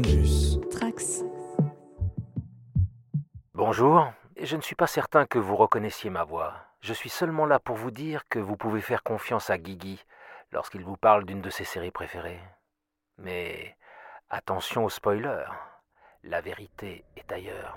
Bonus. Trax. Bonjour, je ne suis pas certain que vous reconnaissiez ma voix. Je suis seulement là pour vous dire que vous pouvez faire confiance à Guigui lorsqu'il vous parle d'une de ses séries préférées. Mais attention aux spoilers, la vérité est ailleurs.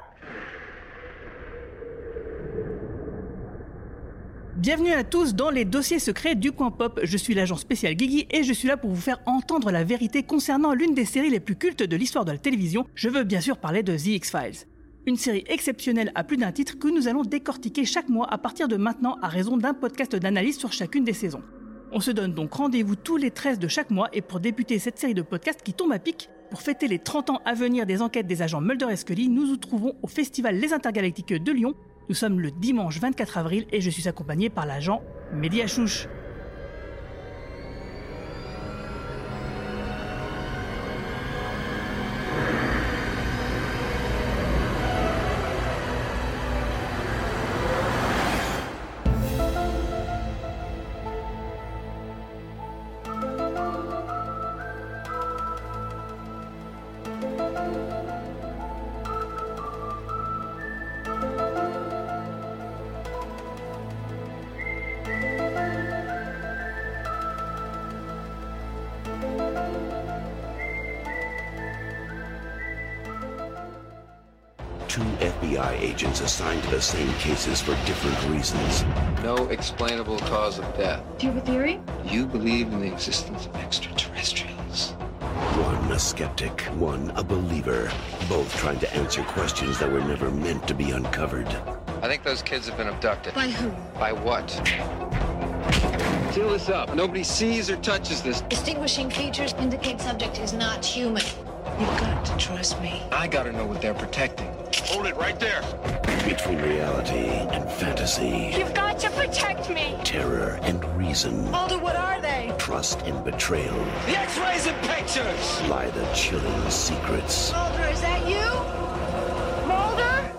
Bienvenue à tous dans les dossiers secrets du coin pop. Je suis l'agent spécial Guigui et je suis là pour vous faire entendre la vérité concernant l'une des séries les plus cultes de l'histoire de la télévision. Je veux bien sûr parler de The X-Files. Une série exceptionnelle à plus d'un titre que nous allons décortiquer chaque mois à partir de maintenant à raison d'un podcast d'analyse sur chacune des saisons. On se donne donc rendez-vous tous les 13 de chaque mois et pour débuter cette série de podcasts qui tombe à pic, pour fêter les 30 ans à venir des enquêtes des agents Mulder et Scully, nous nous trouvons au Festival Les Intergalactiques de Lyon. Nous sommes le dimanche 24 avril et je suis accompagné par l'agent Mehdi Achouche. Cases for different reasons. No explainable cause of death. Do you have a theory? You believe in the existence of extraterrestrials. One a skeptic, one a believer. Both trying to answer questions that were never meant to be uncovered. I think those kids have been abducted. By who? By what? Seal this up. Nobody sees or touches this. Distinguishing features indicate subject is not human. You've got to trust me. I gotta know what they're protecting. Hold it right there. Between reality and fantasy, You've got to protect me. terror and reason, Mulder, what are they? trust and betrayal The X-rays and pictures! lie the chilling secrets Mulder, is that you? Mulder?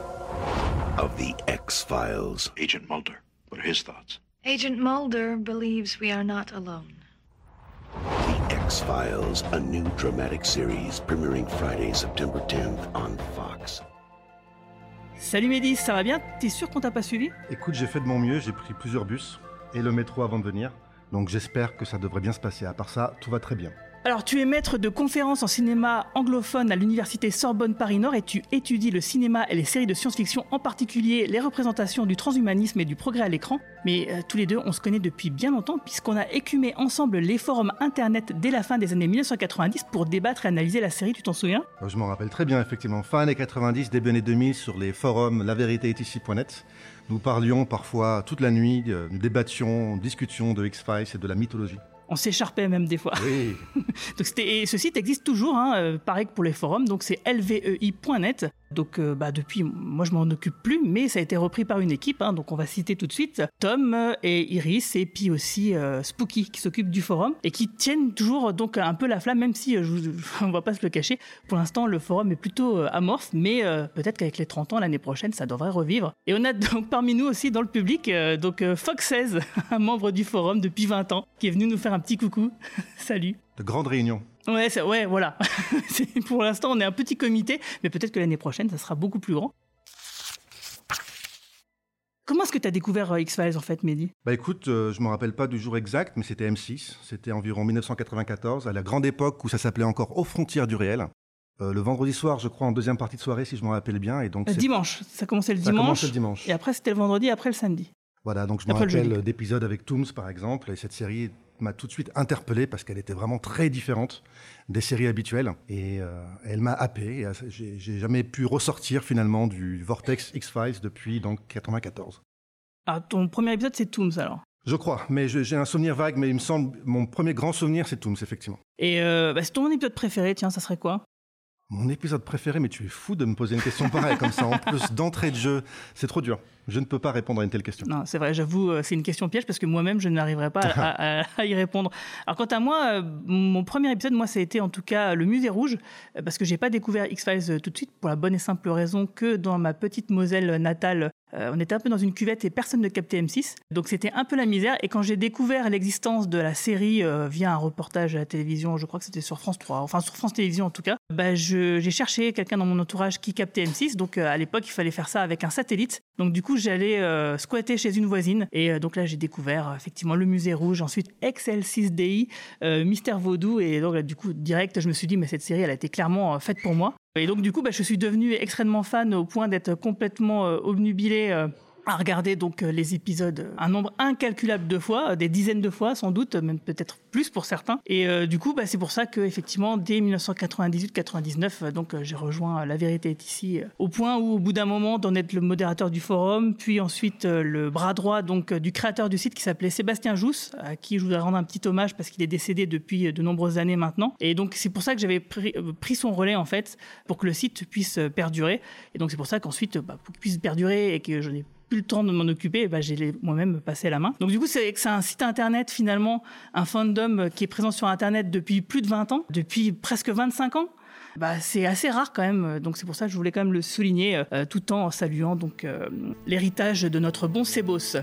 of the X-Files. Agent Mulder. What are his thoughts? Agent Mulder believes we are not alone. The X-Files, a new dramatic series premiering Friday, September 10th on Fox. Salut Mehdi, ça va bien? T'es sûr qu'on t'a pas suivi? Écoute, j'ai fait de mon mieux, j'ai pris plusieurs bus et le métro avant de venir. Donc j'espère que ça devrait bien se passer. À part ça, tout va très bien. Alors, tu es maître de conférences en cinéma anglophone à l'université Sorbonne Paris-Nord et tu étudies le cinéma et les séries de science-fiction, en particulier les représentations du transhumanisme et du progrès à l'écran. Mais euh, tous les deux, on se connaît depuis bien longtemps puisqu'on a écumé ensemble les forums internet dès la fin des années 1990 pour débattre et analyser la série, tu t'en souviens? Euh, Je m'en rappelle très bien, effectivement. Fin années 90, début années 2000, sur les forums La Vérité ici.net. Nous parlions parfois toute la nuit, euh, nous débattions, discutions de X-Files et de la mythologie. On s'écharpait même des fois. Oui, Donc et ce site existe toujours, hein, euh, pareil que pour les forums, donc c'est lvei.net. Donc euh, bah, depuis, moi je m'en occupe plus, mais ça a été repris par une équipe, hein, donc on va citer tout de suite Tom euh, et Iris, et puis aussi euh, Spooky qui s'occupe du forum, et qui tiennent toujours donc un peu la flamme, même si, euh, je on va pas se le cacher, pour l'instant le forum est plutôt amorphe, mais peut-être qu'avec les 30 ans l'année prochaine ça devrait revivre. Et on a donc parmi nous aussi dans le public, donc Fox 16, un membre du forum depuis 20 ans, qui est venu nous faire un petit coucou. Salut. De grandes réunions. Ouais, ouais, voilà. Pour l'instant, on est un petit comité, mais peut-être que l'année prochaine, ça sera beaucoup plus grand. Comment est-ce que tu as découvert euh, X-Files en fait, Mehdi? Bah écoute, euh, je me rappelle pas du jour exact, mais c'était M6. C'était environ 1994, à la grande époque où ça s'appelait encore Aux frontières du réel. Euh, le vendredi soir, je crois, en deuxième partie de soirée, si je me rappelle bien. Et donc Euh, Dimanche, ça commençait le ça dimanche. commençait le dimanche. Et après, c'était le vendredi, après le samedi. Voilà, donc je me rappelle d'épisodes avec Tooms, par exemple, et cette série m'a tout de suite interpellé parce qu'elle était vraiment très différente des séries habituelles. Et euh, elle m'a happé. euh, J'ai jamais pu ressortir finalement du Vortex X-Files depuis donc 94. Ah, ton premier épisode, c'est Tooms alors? Je crois, mais j'ai un souvenir vague, mais il me semble, mon premier grand souvenir, c'est Tooms, effectivement. Et euh, bah, c'est ton épisode préféré, tiens, ça serait quoi? Mon épisode préféré, mais tu es fou de me poser une question pareille comme ça. En plus d'entrée de jeu, c'est trop dur. Je ne peux pas répondre à une telle question. Non, c'est vrai, j'avoue, euh, c'est une question piège parce que moi-même, je n'arriverai pas à, à- à y répondre. Alors, quant à moi, euh, mon premier épisode, moi, ça a été en tout cas le Musée Rouge, euh, parce que j'ai pas découvert X-Files tout de suite pour la bonne et simple raison que dans ma petite Moselle natale, Euh, on était un peu dans une cuvette et personne ne captait M6. Donc c'était un peu la misère. Et quand j'ai découvert l'existence de la série euh, via un reportage à la télévision, je crois que c'était sur France 3, enfin sur France Télévisions en tout cas, bah, j'ai cherché quelqu'un dans mon entourage qui captait M6. Donc euh, à l'époque, il fallait faire ça avec un satellite. Donc du coup, j'allais squatter chez une voisine. Et donc là, j'ai découvert effectivement le musée rouge, ensuite XL6DI, euh, Mystère Vaudou. Et donc du coup, direct, je me suis dit, mais cette série, elle a été clairement faite pour moi. Et donc du coup, bah, je suis devenu extrêmement fan au point d'être complètement euh, obnubilé euh, à regarder donc euh, les épisodes euh, un nombre incalculable de fois, euh, des dizaines de fois sans doute, même peut-être plus pour certains. Et du coup, bah, c'est pour ça que effectivement, dès 1998-99, euh, donc j'ai rejoint La Vérité est ici, au point où, au bout d'un moment, d'en être le modérateur du forum, puis ensuite le bras droit donc du créateur du site qui s'appelait Sébastien Jousse, à qui je voudrais rendre un petit hommage parce qu'il est décédé depuis de nombreuses années maintenant. Et donc c'est pour ça que j'avais pris, son relais en fait pour que le site puisse perdurer. Et donc c'est pour ça qu'ensuite, bah, pour qu'il puisse perdurer et que je n'ai le temps de m'en occuper, bah, j'ai moi-même passé la main. Donc du coup, c'est c'est un site internet finalement, un fandom euh, qui est présent sur internet depuis plus de 20 ans, depuis presque 25 ans. Bah, c'est assez rare quand même, donc c'est pour ça que je voulais quand même le souligner, euh, tout en saluant donc euh, l'héritage de notre bon Sébos.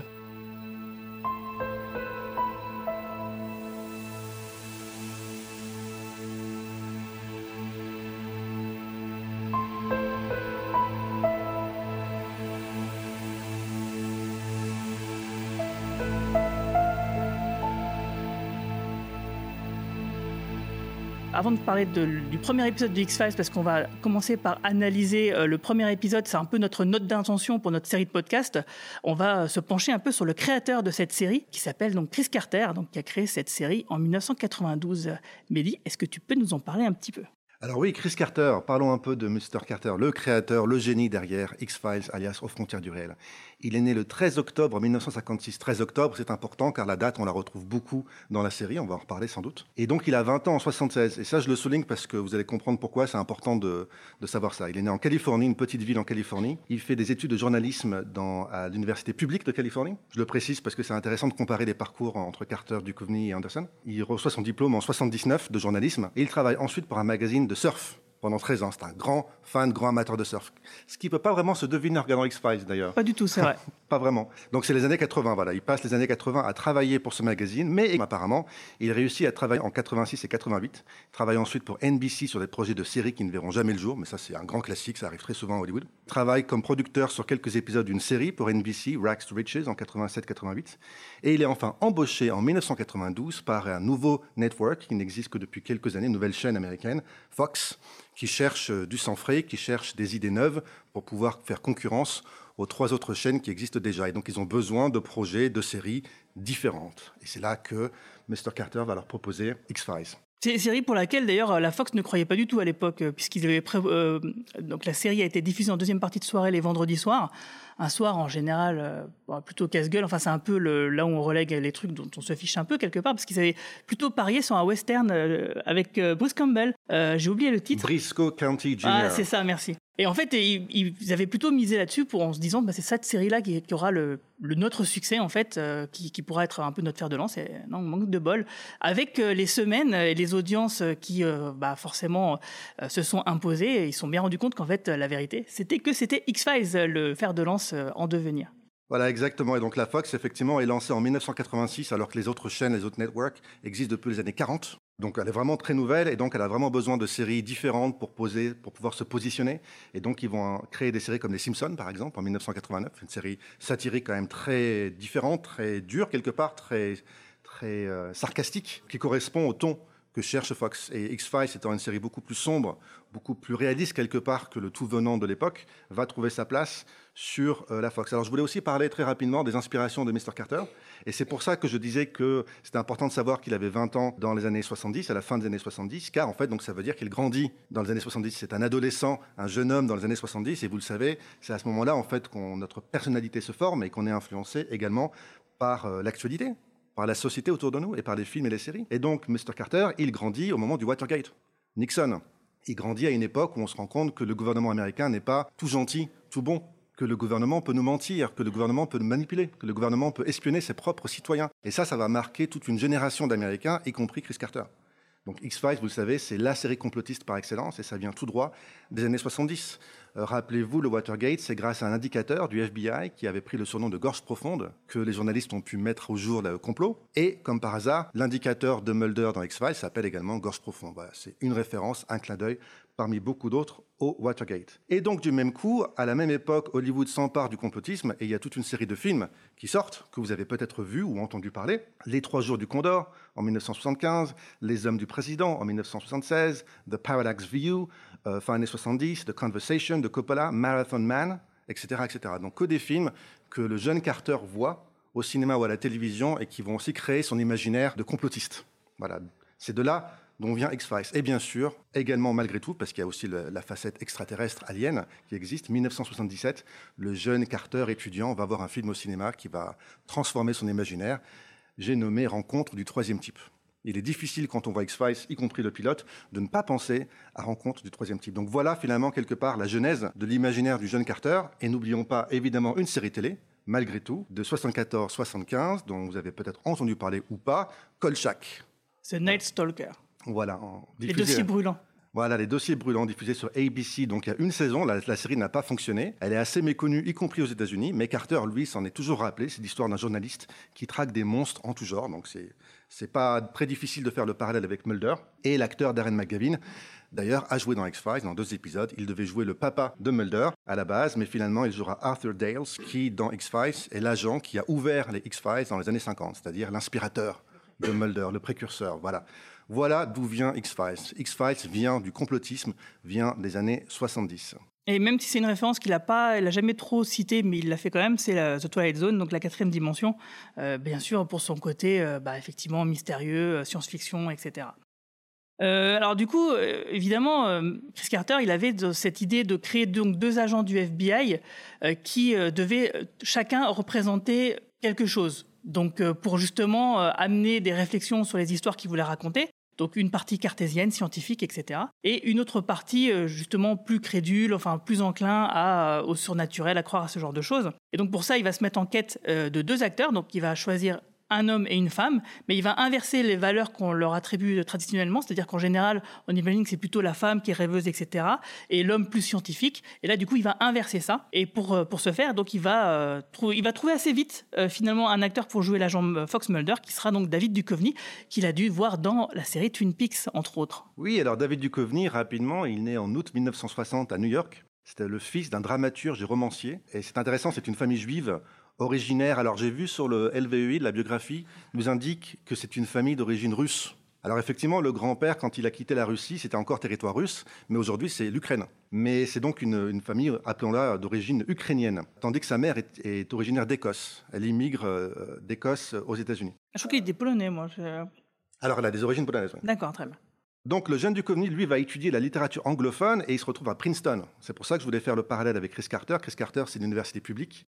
Avant de parler du premier épisode de X-Files, parce qu'on va commencer par analyser euh, le premier épisode, c'est un peu notre note d'intention pour notre série de podcasts, on va euh, se pencher un peu sur le créateur de cette série, qui s'appelle donc Chris Carter, donc qui a créé cette série en 1992. Mehdi, est-ce que tu peux nous en parler un petit peu? Alors oui, Chris Carter, parlons un peu de Mr. Carter, le créateur, le génie derrière X-Files, alias Aux frontières du réel. Il est né le 13 octobre 1956. 13 octobre, c'est important car la date, on la retrouve beaucoup dans la série, on va en reparler sans doute. Et donc il a 20 ans en 76. Et ça, je le souligne parce que vous allez comprendre pourquoi c'est important de, savoir ça. Il est né en Californie, une petite ville en Californie. Il fait des études de journalisme dans, à l'université publique de Californie. Je le précise parce que c'est intéressant de comparer les parcours entre Carter, Duchovny et Anderson. Il reçoit son diplôme en 79 de journalisme et il travaille ensuite pour un magazine de surf pendant 13 ans. C'est un grand fan, grand amateur de surf. Ce qui peut pas vraiment se deviner en regardant X-Files d'ailleurs. Pas du tout, c'est vrai. Pas vraiment. Donc c'est les années 80, voilà. Il passe les années 80 à travailler pour ce magazine, mais apparemment, il réussit à travailler en 86 et 88. Il travaille ensuite pour NBC sur des projets de séries qui ne verront jamais le jour, mais ça c'est un grand classique, ça arrive très souvent à Hollywood. Il travaille comme producteur sur quelques épisodes d'une série pour NBC, Rags to Riches, en 87-88. Et il est enfin embauché en 1992 par un nouveau network qui n'existe que depuis quelques années, une nouvelle chaîne américaine, Fox, qui cherche euh, du sang frais, qui cherche des idées neuves pour pouvoir faire concurrence aux trois autres chaînes qui existent déjà. Et donc, ils ont besoin de projets, de séries différentes. Et c'est là que Mr. Carter va leur proposer X-Files. C'est une série pour laquelle d'ailleurs la Fox ne croyait pas du tout à l'époque, puisqu'ils avaient pré- euh, donc la série a été diffusée en deuxième partie de soirée les vendredis soirs. Un soir en général euh, bon, plutôt casse-gueule. Enfin, c'est un peu le, là où on relègue les trucs dont on se fiche un peu quelque part, parce qu'ils avaient plutôt parié sur un western euh, avec euh, Bruce Campbell. Euh, J'ai oublié le titre. Briscoe County Jr. Ah, c'est ça, merci. Et en fait, ils, ils avaient plutôt misé là-dessus pour en se disant, bah, c'est cette série-là qui, qui aura le, le notre succès en fait, qui, qui pourra être un peu notre fer de lance. Et non, manque de bol. Avec les semaines et les audiences qui, bah, forcément, se sont imposées, ils se sont bien rendus compte qu'en fait, la vérité, c'était que c'était X-Files, le fer de lance euh, en devenir. Voilà, exactement. Et donc, la Fox, effectivement, est lancée en 1986, alors que les autres chaînes, les autres networks existent depuis les années 40. Donc, elle est vraiment très nouvelle et donc elle a vraiment besoin de séries différentes pour poser, pour pouvoir se positionner. Et donc, ils vont créer des séries comme Les Simpsons, par exemple, en 1989, une série satirique quand même très différente, très dure quelque part, très, très euh, sarcastique, qui correspond au ton que cherche Fox. Et X-Files, étant une série beaucoup plus sombre, beaucoup plus réaliste quelque part que le tout venant de l'époque, va trouver sa place sur euh, la Fox. Alors je voulais aussi parler très rapidement des inspirations de Mr. Carter. Et c'est pour ça que je disais que c'était important de savoir qu'il avait 20 ans dans les années 70, à la fin des années 70, car en fait, donc ça veut dire qu'il grandit dans les années 70. C'est un adolescent, un jeune homme dans les années 70, et vous le savez, c'est à ce moment-là en fait qu'on notre personnalité se forme et qu'on est influencé également par euh, l'actualité, par la société autour de nous et par les films et les séries. Et donc, Mr. Carter, il grandit au moment du Watergate. Nixon, il grandit à une époque où on se rend compte que le gouvernement américain n'est pas tout gentil, tout bon, que le gouvernement peut nous mentir, que le gouvernement peut nous manipuler, que le gouvernement peut espionner ses propres citoyens. Et ça, ça va marquer toute une génération d'Américains, y compris Chris Carter. Donc X-Files, vous le savez, c'est la série complotiste par excellence et ça vient tout droit des années 70. Euh, Rappelez-vous, le Watergate, c'est grâce à un indicateur du FBI qui avait pris le surnom de gorge profonde que les journalistes ont pu mettre au jour le complot. Et comme par hasard, l'indicateur de Mulder dans X-Files s'appelle également gorge profonde. C'est une référence, un clin d'œil parmi beaucoup d'autres au Watergate. Et donc du même coup, à la même époque, Hollywood s'empare du complotisme et il y a toute une série de films qui sortent, que vous avez peut-être vus ou entendu parler. Les Trois Jours du Condor en 1975, Les Hommes du Président en 1976, The Parallax View, euh, fin années 70, The Conversation de Coppola, Marathon Man, etc., etc. Donc que des films que le jeune Carter voit au cinéma ou à la télévision et qui vont aussi créer son imaginaire de complotiste. Voilà, c'est de là dont vient X-Files. Et bien sûr, également malgré tout, parce qu'il y a aussi la facette extraterrestre alien qui existe, 1977, le jeune Carter étudiant va voir un film au cinéma qui va transformer son imaginaire. J'ai nommé Rencontre du troisième type. Il est difficile quand on voit X-Files, y compris le pilote, de ne pas penser à Rencontre du troisième type. Donc voilà finalement quelque part la genèse de l'imaginaire du jeune Carter. Et n'oublions pas évidemment une série télé, malgré tout, de 74-75, dont vous avez peut-être entendu parler ou pas, Kolchak. The Night Stalker. Voilà. en- Les dossiers brûlants. Voilà, les dossiers brûlants diffusés sur ABC. Donc, il y a une saison, la, la série n'a pas fonctionné. Elle est assez méconnue, y compris aux États-Unis. Mais Carter, lui, s'en est toujours rappelé. C'est l'histoire d'un journaliste qui traque des monstres en tout genre. Donc, c'est, c'est pas très difficile de faire le parallèle avec Mulder. Et l'acteur Darren McGavin, d'ailleurs, a joué dans X-Files dans deux épisodes. Il devait jouer le papa de Mulder à la base, mais finalement, il jouera Arthur Dales, qui, dans X-Files, est l'agent qui a ouvert les X-Files dans les années 50, c'est-à-dire l'inspirateur de Mulder, le précurseur. Voilà. Voilà d'où vient X-Files. X-Files vient du complotisme, vient des années 70. Et même si c'est une référence qu'il a pas, il a jamais trop citée, mais il l'a fait quand même, c'est The Twilight Zone, donc la quatrième dimension, euh, bien sûr pour son côté, euh, bah, effectivement mystérieux, euh, science-fiction, etc. Alors du coup, évidemment, Chris Carter, il avait cette idée de créer donc deux agents du FBI qui devaient chacun représenter quelque chose. Donc pour justement amener des réflexions sur les histoires qu'il voulait raconter. Donc une partie cartésienne, scientifique, etc. Et une autre partie euh, justement plus crédule, enfin plus enclin euh, au surnaturel, à croire à ce genre de choses. Et donc pour ça, il va se mettre en quête euh, de deux acteurs. Donc il va choisir un homme et une femme, mais il va inverser les valeurs qu'on leur attribue traditionnellement, c'est-à-dire qu'en général, on imagine que c'est plutôt la femme qui est rêveuse, etc., et l'homme plus scientifique. Et là, du coup, il va inverser ça. Et pour euh, pour ce faire, donc il va euh, trou- il va trouver assez vite euh, finalement un acteur pour jouer l'agent Fox Mulder, qui sera donc David Duchovny, qu'il a dû voir dans la série Twin Peaks, entre autres. Oui, alors David Duchovny, rapidement, il naît en août 1960 à New York. C'était le fils d'un dramaturge et romancier. Et c'est intéressant, c'est une famille juive originaire. Alors j'ai vu sur le LVEI, de la biographie, nous indique que c'est une famille d'origine russe. Alors effectivement, le grand-père, quand il a quitté la Russie, c'était encore territoire russe, mais aujourd'hui c'est l'Ukraine. Mais c'est donc une, une famille, appelons-la, d'origine ukrainienne, tandis que sa mère est, est originaire d'Écosse. Elle immigre euh, d'Écosse aux États-Unis. Je crois qu'il était polonais, moi. je- Alors elle a des origines polonaises. oui. D'accord, très bien. Donc le jeune Duchovny, lui, va étudier la littérature anglophone et il se retrouve à Princeton. C'est pour ça que je voulais faire le parallèle avec Chris Carter. Chris Carter, c'est une université publique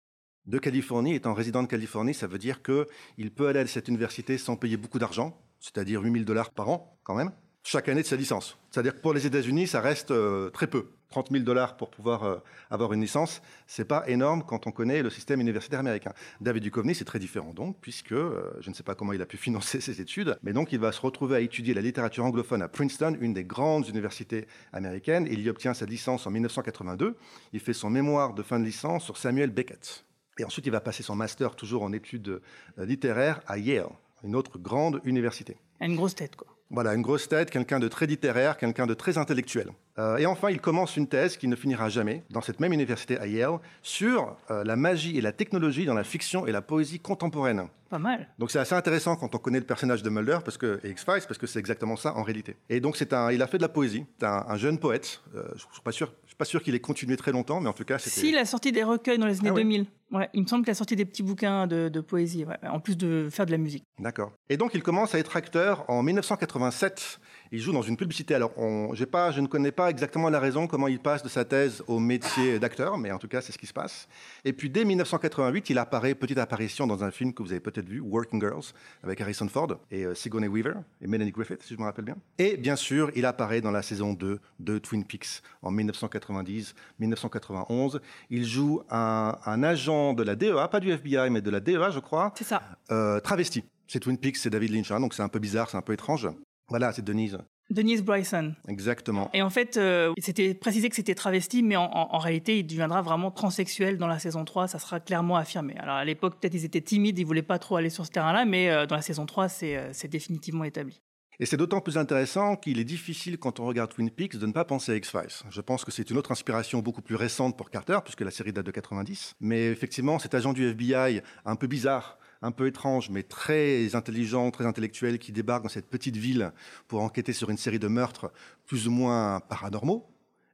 de Californie. Étant résident de Californie, ça veut dire qu'il peut aller à cette université sans payer beaucoup d'argent, c'est-à-dire 8000 dollars par an quand même, chaque année de sa licence. C'est-à-dire que pour les États-Unis, ça reste euh, très peu. 30 000 dollars pour pouvoir euh, avoir une licence, c'est pas énorme quand on connaît le système universitaire américain. David Duchovny, c'est très différent donc, puisque euh, je ne sais pas comment il a pu financer ses études, mais donc il va se retrouver à étudier la littérature anglophone à Princeton, une des grandes universités américaines. Il y obtient sa licence en 1982. Il fait son mémoire de fin de licence sur Samuel Beckett. Et ensuite, il va passer son master toujours en études euh, littéraires à Yale, une autre grande université. Une grosse tête, quoi. Voilà, une grosse tête, quelqu'un de très littéraire, quelqu'un de très intellectuel. Euh, et enfin, il commence une thèse qui ne finira jamais, dans cette même université à Yale, sur euh, la magie et la technologie dans la fiction et la poésie contemporaine. Pas mal. Donc c'est assez intéressant quand on connaît le personnage de Mulder parce que, et X-Files, parce que c'est exactement ça en réalité. Et donc c'est un, il a fait de la poésie, c'est un, un jeune poète. Euh, je ne suis pas sûr, pas sûr qu'il ait continué très longtemps, mais en tout cas c'était. S'il a sorti des recueils dans les années Ah ouais 2000. Ouais, il me semble qu'il a sorti des petits bouquins de, de poésie, ouais, en plus de faire de la musique. D'accord. Et donc il commence à être acteur en 1987. Il joue dans une publicité. Alors, on, pas, je ne connais pas exactement la raison comment il passe de sa thèse au métier d'acteur, mais en tout cas, c'est ce qui se passe. Et puis, dès 1988, il apparaît, petite apparition dans un film que vous avez peut-être vu, Working Girls, avec Harrison Ford et euh, Sigourney Weaver et Melanie Griffith, si je me rappelle bien. Et bien sûr, il apparaît dans la saison 2 de Twin Peaks en 1990-1991. Il joue un, un agent de la DEA, pas du FBI, mais de la DEA, je crois, C'est ça. euh, travesti. C'est Twin Peaks, c'est David Lynch, hein, donc c'est un peu bizarre, c'est un peu étrange. Voilà, c'est Denise. Denise Bryson. Exactement. Et en fait, euh, c'était précisé que c'était travesti, mais en, en- en réalité, il deviendra vraiment transsexuel dans la saison 3, ça sera clairement affirmé. Alors à l'époque, peut-être ils étaient timides, ils voulaient pas trop aller sur ce terrain-là, mais euh, dans la saison 3, c'est euh, c'est définitivement établi. Et c'est d'autant plus intéressant qu'il est difficile, quand on regarde Twin Peaks, de ne pas penser à X-Files. Je pense que c'est une autre inspiration beaucoup plus récente pour Carter, puisque la série date de 90. Mais effectivement, cet agent du FBI, un peu bizarre, un peu étrange, mais très intelligent, très intellectuel, qui débarque dans cette petite ville pour enquêter sur une série de meurtres plus ou moins paranormaux,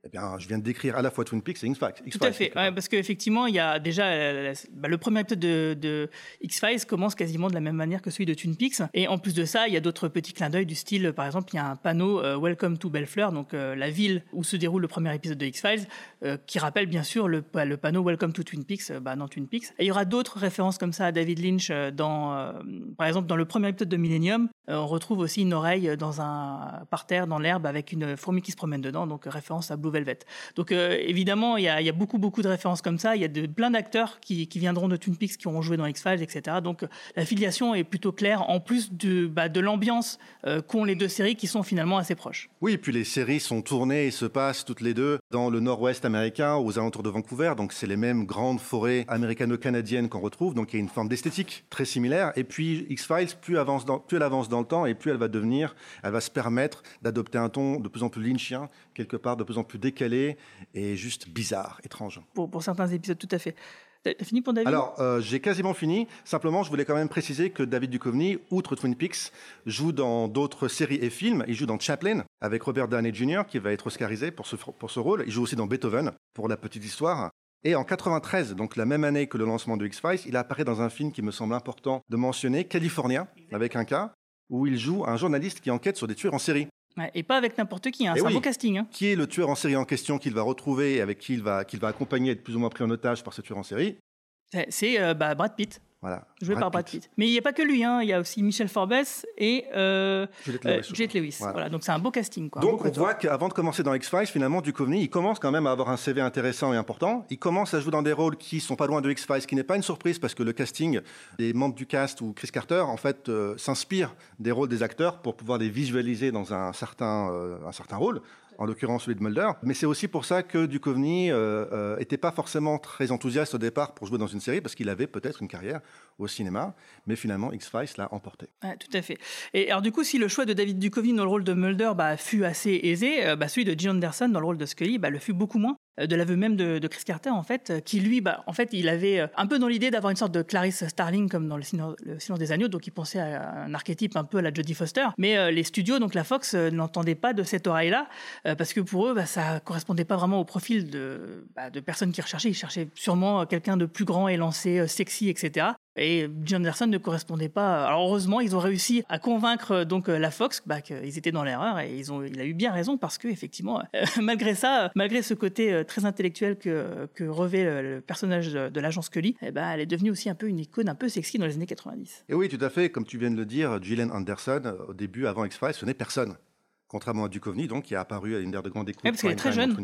eh bien, je viens de décrire à la fois Twin Peaks et X-Files. Tout à fait, ouais, parce qu'effectivement, il y a déjà euh, bah, le premier épisode de, de X-Files commence quasiment de la même manière que celui de Twin Peaks. Et en plus de ça, il y a d'autres petits clins d'œil du style, par exemple, il y a un panneau euh, Welcome to Bellflower, donc euh, la ville où se déroule le premier épisode de X-Files, qui rappelle bien sûr le, bah, le panneau Welcome to Twin Peaks bah, dans Twin Peaks. Et il y aura d'autres références comme ça à David Lynch dans, par exemple, dans le premier épisode de Millennium, on retrouve aussi une oreille dans un parterre dans l'herbe avec une fourmi qui se promène dedans, donc référence à Blue Donc euh, évidemment, il y, a, il y a beaucoup beaucoup de références comme ça. Il y a de, plein d'acteurs qui, qui viendront de Twin Peaks, qui auront joué dans X-Files, etc. Donc euh, la filiation est plutôt claire, en plus de, bah, de l'ambiance euh, qu'ont les deux séries qui sont finalement assez proches. Oui, et puis les séries sont tournées et se passent toutes les deux dans le nord-ouest américain, aux alentours de Vancouver. Donc c'est les mêmes grandes forêts américano-canadiennes qu'on retrouve. Donc il y a une forme d'esthétique très similaire. Et puis X-Files, plus, avance dans- plus elle avance dans le temps et plus elle va devenir, elle va se permettre d'adopter un ton de plus en plus lynchien, quelque part de plus en plus décalé et juste bizarre, étrange. Pour, pour certains épisodes, tout à fait. T'as t'as fini pour David? Alors, euh, j'ai quasiment fini. Simplement, je voulais quand même préciser que David Duchovny, outre Twin Peaks, joue dans d'autres séries et films. Il joue dans Chaplin avec Robert Downey Jr. qui va être oscarisé pour ce, pour ce rôle. Il joue aussi dans Beethoven pour la petite histoire. Et en 93, donc la même année que le lancement de X-Files, il apparaît dans un film qui me semble important de mentionner, California, avec un cas, où il joue un journaliste qui enquête sur des tueurs en série. Et pas avec n'importe qui, hein. Eh c'est un beau casting. hein. Qui est le tueur en série en question qu'il va retrouver et avec qui il va, qu'il va accompagner, être plus ou moins pris en otage par ce tueur en série? C'est- C'est euh, bah, Brad Pitt, Voilà. joué par Brad Pitt. Mais il n'y a pas que lui, hein. il y a aussi Michel Forbes et euh, Juliette euh, Lewis, je Juliette. Lewis. Voilà. Voilà, donc c'est un beau casting. Quoi, Donc beau on voit qu'avant de commencer dans X-Files, finalement, Duchovny, il commence quand même à avoir un CV intéressant et important. Il commence à jouer dans des rôles qui sont pas loin de X-Files, ce qui n'est pas une surprise parce que le casting des membres du cast ou Chris Carter, en fait, euh, s'inspire des rôles des acteurs pour pouvoir les visualiser dans un certain, euh, un certain rôle. En l'occurrence celui de Mulder. Mais c'est aussi pour ça que Duchovny euh, euh, était pas forcément très enthousiaste au départ pour jouer dans une série parce qu'il avait peut-être une carrière au cinéma. Mais finalement, X-Files l'a emporté. Tout à fait. Et alors du coup, si le choix de David Duchovny dans le rôle de Mulder bah, fut assez aisé, euh, bah, celui de John Anderson dans le rôle de Scully bah, le fut beaucoup moins. Euh, De l'aveu même de, Chris Carter, en fait, euh, qui lui, bah, en fait, il avait euh, un peu dans l'idée d'avoir une sorte de Clarice Starling comme dans le Silence, le Silence des Agneaux, donc il pensait à un archétype un peu à la Jodie Foster. Mais les studios, donc la Fox, n'entendaient pas de cette oreille-là, parce que pour eux, bah, ça correspondait pas vraiment au profil de, bah, personnes qu'ils recherchaient. Ils cherchaient sûrement quelqu'un de plus grand, élancé, sexy, etc. Et John Anderson ne correspondait pas. Alors heureusement, ils ont réussi à convaincre euh, donc euh, la Fox bah, qu'ils étaient dans l'erreur et ils ont, il a eu bien raison parce que effectivement, euh, malgré ça, malgré ce côté très intellectuel que, revêt le personnage de, de l'agent Scully, eh ben, elle est devenue aussi un peu une icône un peu sexy dans les années 90. Et oui, tout à fait. Comme tu viens de le dire, Gillian Anderson, au début, avant X-Files, ce n'est personne. Contrairement à Duchovny, donc, qui a apparu à une de grande écoute. Ouais, parce qu'elle est très jeune.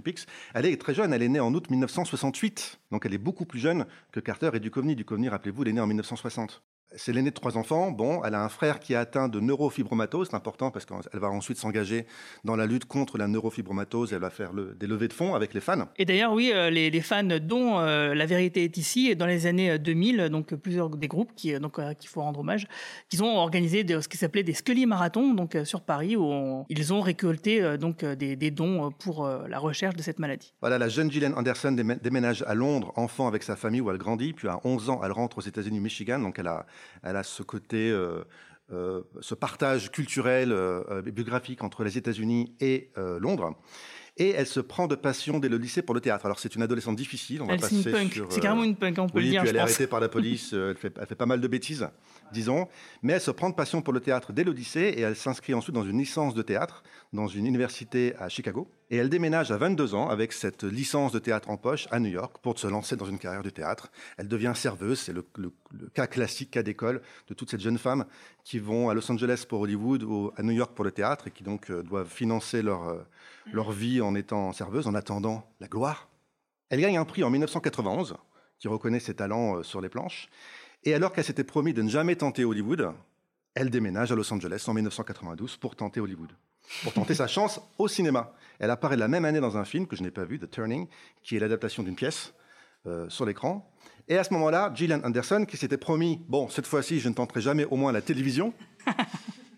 Elle est très jeune, elle est née en août 1968. Donc elle est beaucoup plus jeune que Carter et Duchovny. Duchovny, rappelez-vous, elle est née en 1960. C'est l'aînée de trois enfants. Bon, elle a un frère qui est atteint de neurofibromatose. C'est important parce qu'elle va ensuite s'engager dans la lutte contre la neurofibromatose. Elle va faire le- des levées de fonds avec les fans. Et d'ailleurs, oui, euh, les, les fans dont euh, La Vérité est ici, dans les années 2000, donc euh, plusieurs des groupes qui, donc euh, qu'il faut rendre hommage, qu'ils ont organisé de, ce qui s'appelait des Scully Marathons, donc euh, sur Paris, où on- ils ont récolté donc des, des dons pour la recherche de cette maladie. Voilà, la jeune Gillian Anderson démé- déménage à Londres, enfant avec sa famille où elle grandit, puis à 11 ans, elle rentre aux États-Unis, Michigan, donc elle a, elle a ce côté, euh, euh, ce partage culturel, euh, euh, biographique entre les États-Unis et Londres. Et elle se prend de passion dès le lycée pour le théâtre. Alors c'est une adolescente difficile, on va Elle, c'est une passer punk. sur... C'est carrément une punk, on peut oui, le dire, puis je elle est pense. arrêtée par la police, elle, fait, elle fait pas mal de bêtises, disons. Mais elle se prend de passion pour le théâtre dès le lycée et elle s'inscrit ensuite dans une licence de théâtre dans une université à Chicago. Et elle déménage à 22 ans avec cette licence de théâtre en poche à New York pour se lancer dans une carrière de théâtre. Elle devient serveuse, c'est le, le- le cas classique, cas d'école de toutes ces jeunes femmes qui vont à Los Angeles pour Hollywood ou à New York pour le théâtre et qui donc euh, doivent financer leur, euh, leur vie en étant serveuse, en attendant la gloire. Elle gagne un prix en 1991 qui reconnaît ses talents euh, sur les planches. Et alors qu'elle s'était promis de ne jamais tenter Hollywood, elle déménage à Los Angeles en 1992 pour tenter Hollywood, pour tenter sa chance au cinéma. Elle apparaît la même année dans un film que je n'ai pas vu, The Turning, qui est l'adaptation d'une pièce euh, sur l'écran. Et à ce moment-là, Gillian Anderson, qui s'était promis, bon, cette fois-ci, je ne tenterai jamais au moins la télévision,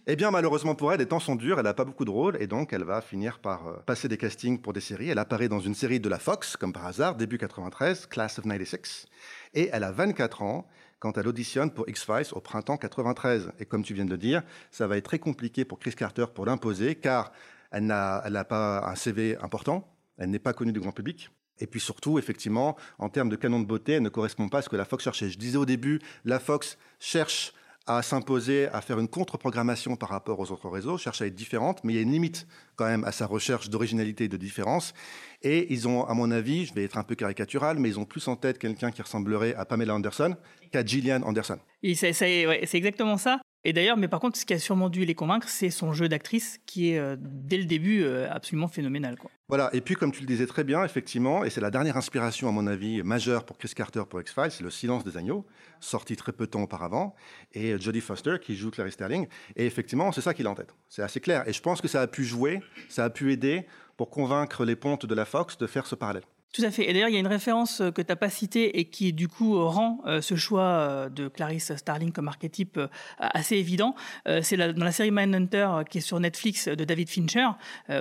eh bien, malheureusement pour elle, les temps sont durs, elle n'a pas beaucoup de rôles, et donc elle va finir par euh, passer des castings pour des séries. Elle apparaît dans une série de la Fox, comme par hasard, début 93, Class of 96, et elle a 24 ans quand elle auditionne pour X-Files au printemps 93. Et comme tu viens de le dire, ça va être très compliqué pour Chris Carter pour l'imposer, car elle n'a pas un CV important, elle n'est pas connue du grand public. Et puis surtout, effectivement, en termes de canon de beauté, elle ne correspond pas à ce que la Fox cherchait. Je disais au début, la Fox cherche à s'imposer, à faire une contre-programmation par rapport aux autres réseaux, cherche à être différente, mais il y a une limite quand même à sa recherche d'originalité et de différence. Et ils ont, à mon avis, je vais être un peu caricatural, mais ils ont plus en tête quelqu'un qui ressemblerait à Pamela Anderson qu'à Gillian Anderson. c'est exactement ça. Et d'ailleurs, mais par contre, ce qui a sûrement dû les convaincre, c'est son jeu d'actrice qui est, euh, dès le début, euh, absolument phénoménal. Voilà, et puis comme tu le disais très bien, effectivement, et c'est la dernière inspiration, à mon avis, majeure pour Chris Carter pour X-Files, c'est Le silence des agneaux, sorti très peu de temps auparavant, et Jodie Foster qui joue Clarice Sterling. Et effectivement, c'est ça qu'il a en tête. C'est assez clair. Et je pense que ça a pu jouer, ça a pu aider pour convaincre les pontes de la Fox de faire ce parallèle. Tout à fait. Et d'ailleurs, il y a une référence euh, que tu n'as pas citée et qui, du coup, euh, rend euh, ce choix de Clarice Starling comme archétype assez évident. C'est dans la série Mindhunter qui est sur Netflix de David Fincher,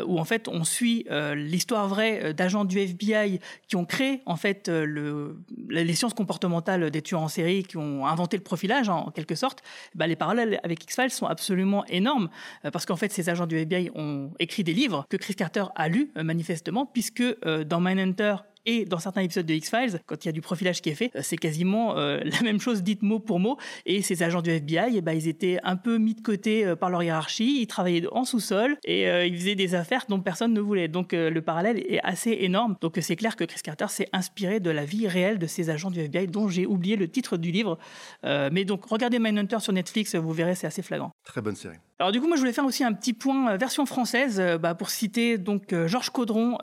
où en fait, on suit l'histoire vraie d'agents du FBI qui ont créé en fait le, les sciences comportementales des tueurs en série, qui ont inventé le profilage en quelque sorte. Bah, les parallèles avec X-Files sont absolument énormes parce qu'en fait, ces agents du FBI ont écrit des livres que Chris Carter a lus manifestement, puisque dans Mindhunter, et dans certains épisodes de X-Files, quand il y a du profilage qui est fait, euh, c'est quasiment euh, la même chose dite mot pour mot. Et ces agents du FBI, eh ben, ils étaient un peu mis de côté euh, par leur hiérarchie. Ils travaillaient en sous-sol et ils faisaient des affaires dont personne ne voulait. Donc le parallèle est assez énorme. Donc c'est clair que Chris Carter s'est inspiré de la vie réelle de ces agents du FBI, dont j'ai oublié le titre du livre. mais donc regardez Mindhunter sur Netflix, vous verrez, c'est assez flagrant. Très bonne série. Alors du coup, moi je voulais faire aussi un petit point version française, bah, pour citer donc Georges Caudron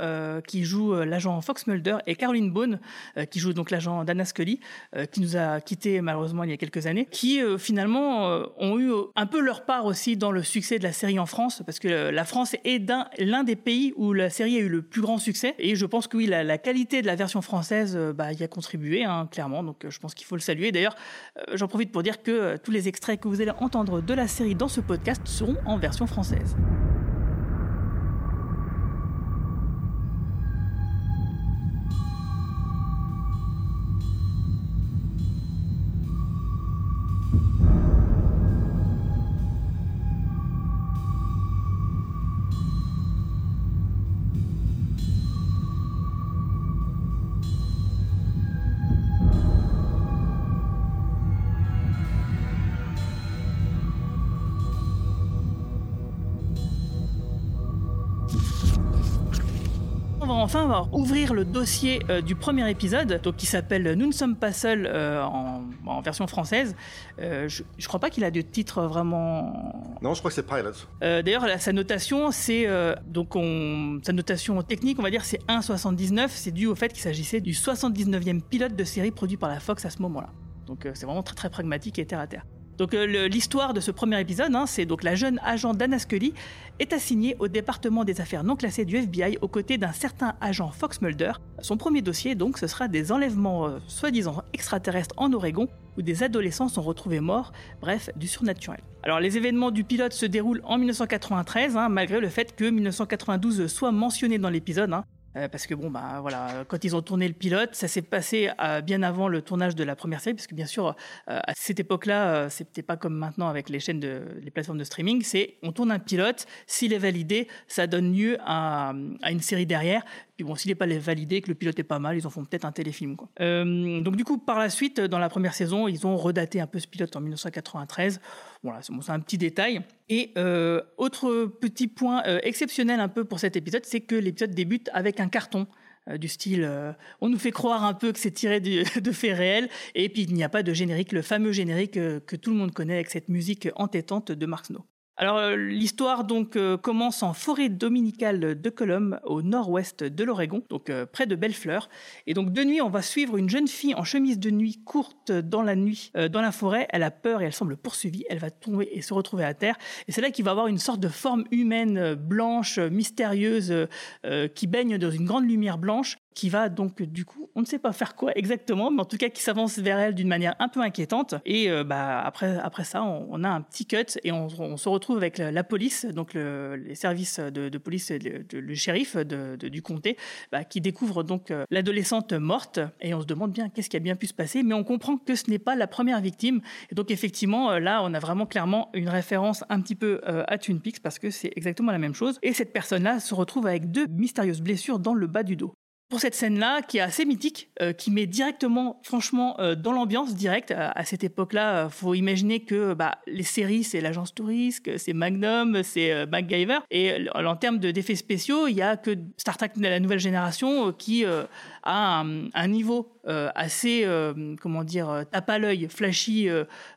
qui joue l'agent Fox Mulder et Caroline Bone, euh, qui joue donc l'agent Dana Scully, euh, qui nous a quittés malheureusement il y a quelques années, qui euh, finalement ont eu un peu leur part aussi dans le succès de la série en France, parce que la France est l'un des pays où la série a eu le plus grand succès. Et je pense que oui, la, qualité de la version française bah, y a contribué, hein, clairement. Donc je pense qu'il faut le saluer. D'ailleurs, j'en profite pour dire que tous les extraits que vous allez entendre de la série dans ce podcast seront en version française. Va ouvrir le dossier euh, du premier épisode, donc qui s'appelle Nous ne sommes pas seuls euh, en, version française. Euh, je, ne crois pas qu'il a de titre vraiment. Non, je crois que c'est Pilot. D'ailleurs, sa notation, c'est donc on, sa notation technique, on va dire, c'est 1,79. C'est dû au fait qu'il s'agissait du 79e pilote de série produit par la Fox à ce moment-là. Donc c'est vraiment très très pragmatique et terre à terre. Donc euh, l'histoire de ce premier épisode, hein, c'est donc la jeune agent Dana Scully est assignée au département des affaires non classées du FBI aux côtés d'un certain agent Fox Mulder. Son premier dossier, donc, ce sera des enlèvements euh, soi-disant extraterrestres en Oregon où des adolescents sont retrouvés morts, bref, du surnaturel. Alors les événements du pilote se déroulent en 1993, hein, malgré le fait que 1992 soit mentionné dans l'épisode. Hein. Euh, parce que bon, bah voilà, quand ils ont tourné le pilote, ça s'est passé euh, bien avant le tournage de la première série, parce que bien sûr, euh, à cette époque-là, c'était pas comme maintenant avec les chaînes de, les plateformes de streaming. C'est on tourne un pilote, s'il est validé, ça donne lieu à, une série derrière. Puis bon, s'il n'est pas validé, que le pilote est pas mal, ils en font peut-être un téléfilm. Donc du coup, par la suite, dans la première saison, ils ont redaté un peu ce pilote en 1993. Voilà, c'est un petit détail. Et euh, autre petit point euh, exceptionnel un peu pour cet épisode, c'est que l'épisode débute avec un carton euh, du style on nous fait croire un peu que c'est tiré de, faits réels et puis il n'y a pas de générique, le fameux générique que tout le monde connaît avec cette musique entêtante de Mark Snow. Alors euh, l'histoire donc euh, commence en forêt dominicale de Colum, au nord-ouest de l'Oregon, donc euh, près de Bellefleur. Et donc de nuit, on va suivre une jeune fille en chemise de nuit courte dans la nuit, dans la forêt. Elle a peur et elle semble poursuivie. Elle va tomber et se retrouver à terre. Et c'est là qu'il va avoir une sorte de forme humaine blanche, mystérieuse, qui baigne dans une grande lumière blanche qui va donc du coup, on ne sait pas faire quoi exactement, mais en tout cas qui s'avance vers elle d'une manière un peu inquiétante. Et euh, bah après après ça, on, a un petit cut et on, se retrouve avec la, police, donc le- les services de, police, le, le shérif du comté, bah, qui découvre donc euh, l'adolescente morte. Et on se demande bien qu'est-ce qui a bien pu se passer, mais on comprend que ce n'est pas la première victime. Et donc effectivement, euh, là, on a vraiment clairement une référence un petit peu à Twin Peaks parce que c'est exactement la même chose. Et cette personne-là se retrouve avec deux mystérieuses blessures dans le bas du dos pour cette scène-là, qui est assez mythique, euh, qui met directement, franchement, euh, dans l'ambiance directe. À, cette époque-là, euh, faut imaginer que bah, les séries, c'est l'agence touriste, c'est Magnum, c'est euh, MacGyver. Et en termes de- d'effets spéciaux, il y a que Star Trek de la nouvelle génération qui a un, niveau euh, assez, euh, comment dire, euh, tape à l'œil, flashy,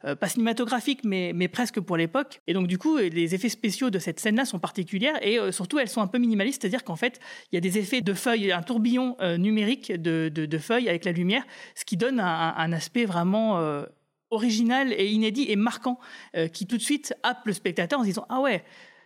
pas cinématographique, mais, mais presque pour l'époque. Et donc, du coup, les effets spéciaux de cette scène-là sont particulières et surtout, elles sont un peu minimalistes, c'est-à-dire qu'en fait, il y a des effets de feuilles, un tourbillon numérique de, de- feuilles avec la lumière, ce qui donne un, aspect vraiment original et inédit et marquant, qui tout de suite happe le spectateur en se disant Ah ouais,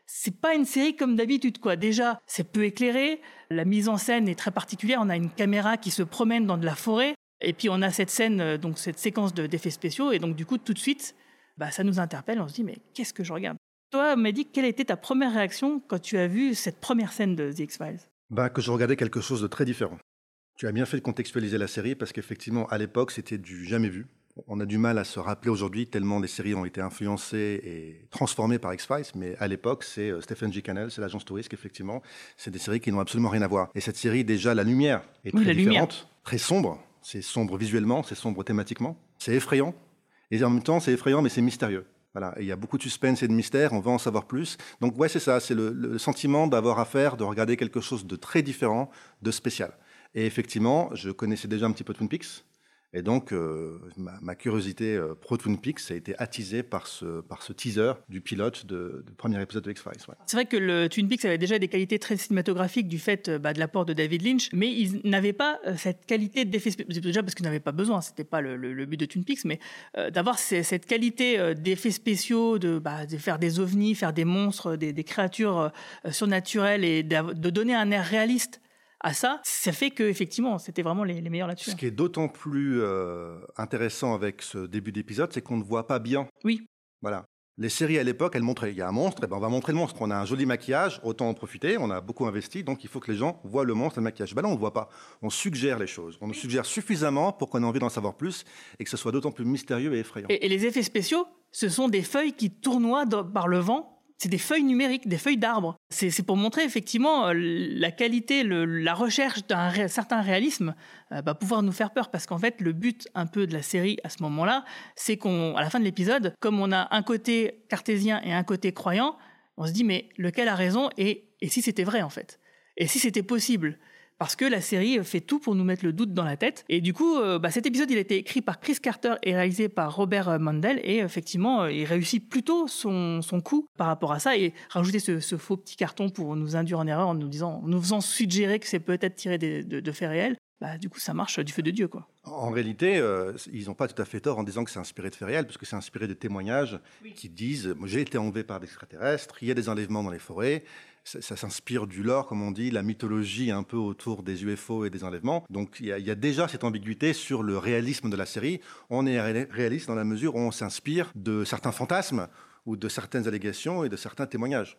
c'est pas une série comme d'habitude, quoi. Déjà, c'est peu éclairé, la mise en scène est très particulière, on a une caméra qui se promène dans de la forêt, et puis on a cette scène, euh, donc cette séquence de- d'effets spéciaux, et donc du coup, tout de suite, bah, ça nous interpelle, on se dit Mais qu'est-ce que je regarde? Toi, Mehdi, quelle était ta première réaction quand tu as vu cette première scène de The X-Files? Bah, que je regardais quelque chose de très différent. Tu as bien fait de contextualiser la série parce qu'effectivement, à l'époque, c'était du jamais vu. On a du mal à se rappeler aujourd'hui tellement les séries ont été influencées et transformées par X-Files, mais à l'époque, c'est euh, Stephen G. Cannell, c'est l'agence touriste, effectivement. C'est des séries qui n'ont absolument rien à voir. Et cette série, déjà, la lumière est Oui, très lumière. différente, très sombre. C'est sombre visuellement, c'est sombre thématiquement, c'est effrayant. Et en même temps, c'est effrayant, mais c'est mystérieux. Voilà, il y a beaucoup de suspense et de mystère, on va en savoir plus. Donc ouais, c'est ça, c'est le, le sentiment d'avoir affaire, de regarder quelque chose de très différent, de spécial. Et effectivement, je connaissais déjà un petit peu Twin Peaks, et donc euh, ma, curiosité euh, pro Twin Peaks a été attisée par ce, teaser du pilote de, du premier épisode de X-Files. C'est vrai que le Twin avait déjà des qualités très cinématographiques du fait euh, bah, de l'apport de David Lynch, mais ils n'avaient pas cette qualité spéciaux. Déjà parce qu'ils n'avaient pas besoin, c'était pas le, but de Twin Peaks, mais d'avoir cette qualité d'effets spéciaux, de, bah, de faire des ovnis, faire des monstres, des, créatures surnaturelles et de donner un air réaliste à ça, ça fait que effectivement, c'était vraiment les, les meilleurs là-dessus. Ce qui est d'autant plus euh, intéressant avec ce début d'épisode, c'est qu'on ne voit pas bien. Oui. Voilà. Les séries à l'époque, elles montraient, il y a un monstre, et ben on va montrer le monstre. On a un joli maquillage, autant en profiter, on a beaucoup investi, donc il faut que les gens voient le monstre, le maquillage. Ben là, on ne voit pas. On suggère les choses. On nous suggère suffisamment pour qu'on ait envie d'en savoir plus et que ce soit d'autant plus mystérieux et effrayant. Et, et les effets spéciaux, ce sont des feuilles qui tournoient dans- par le vent. C'est des feuilles numériques, des feuilles d'arbres. C'est pour montrer effectivement euh, la qualité, la recherche d'un certain réalisme, euh, va pouvoir nous faire peur. Parce qu'en fait le but un peu de la série à ce moment-là, c'est qu'on, à la fin de l'épisode, comme on a un côté cartésien et un côté croyant, on se dit mais lequel a raison et si c'était vrai en fait? Et si c'était possible? Parce que la série fait tout pour nous mettre le doute dans la tête. Et du coup, euh, bah, cet épisode, il a été écrit par Chris Carter et réalisé par Robert Mandel. Et effectivement, euh, il réussit plutôt son, son coup par rapport à ça. Et rajouter ce, ce faux petit carton pour nous induire en erreur en nous disant, en nous faisant suggérer que c'est peut-être tiré des- de, de faits réels. Bah, du coup, ça marche du feu de Dieu, quoi. En réalité, euh, ils n'ont pas tout à fait tort en disant que c'est inspiré de faits réels, parce que c'est inspiré de témoignages qui disent moi, j'ai été enlevé par des extraterrestres, il y a des enlèvements dans les forêts. Ça, s'inspire du lore, comme on dit, la mythologie un peu autour des UFO et des enlèvements. Donc il y, a, déjà cette ambiguïté sur le réalisme de la série. On est ré- réaliste dans la mesure où on s'inspire de certains fantasmes ou de certaines allégations et de certains témoignages.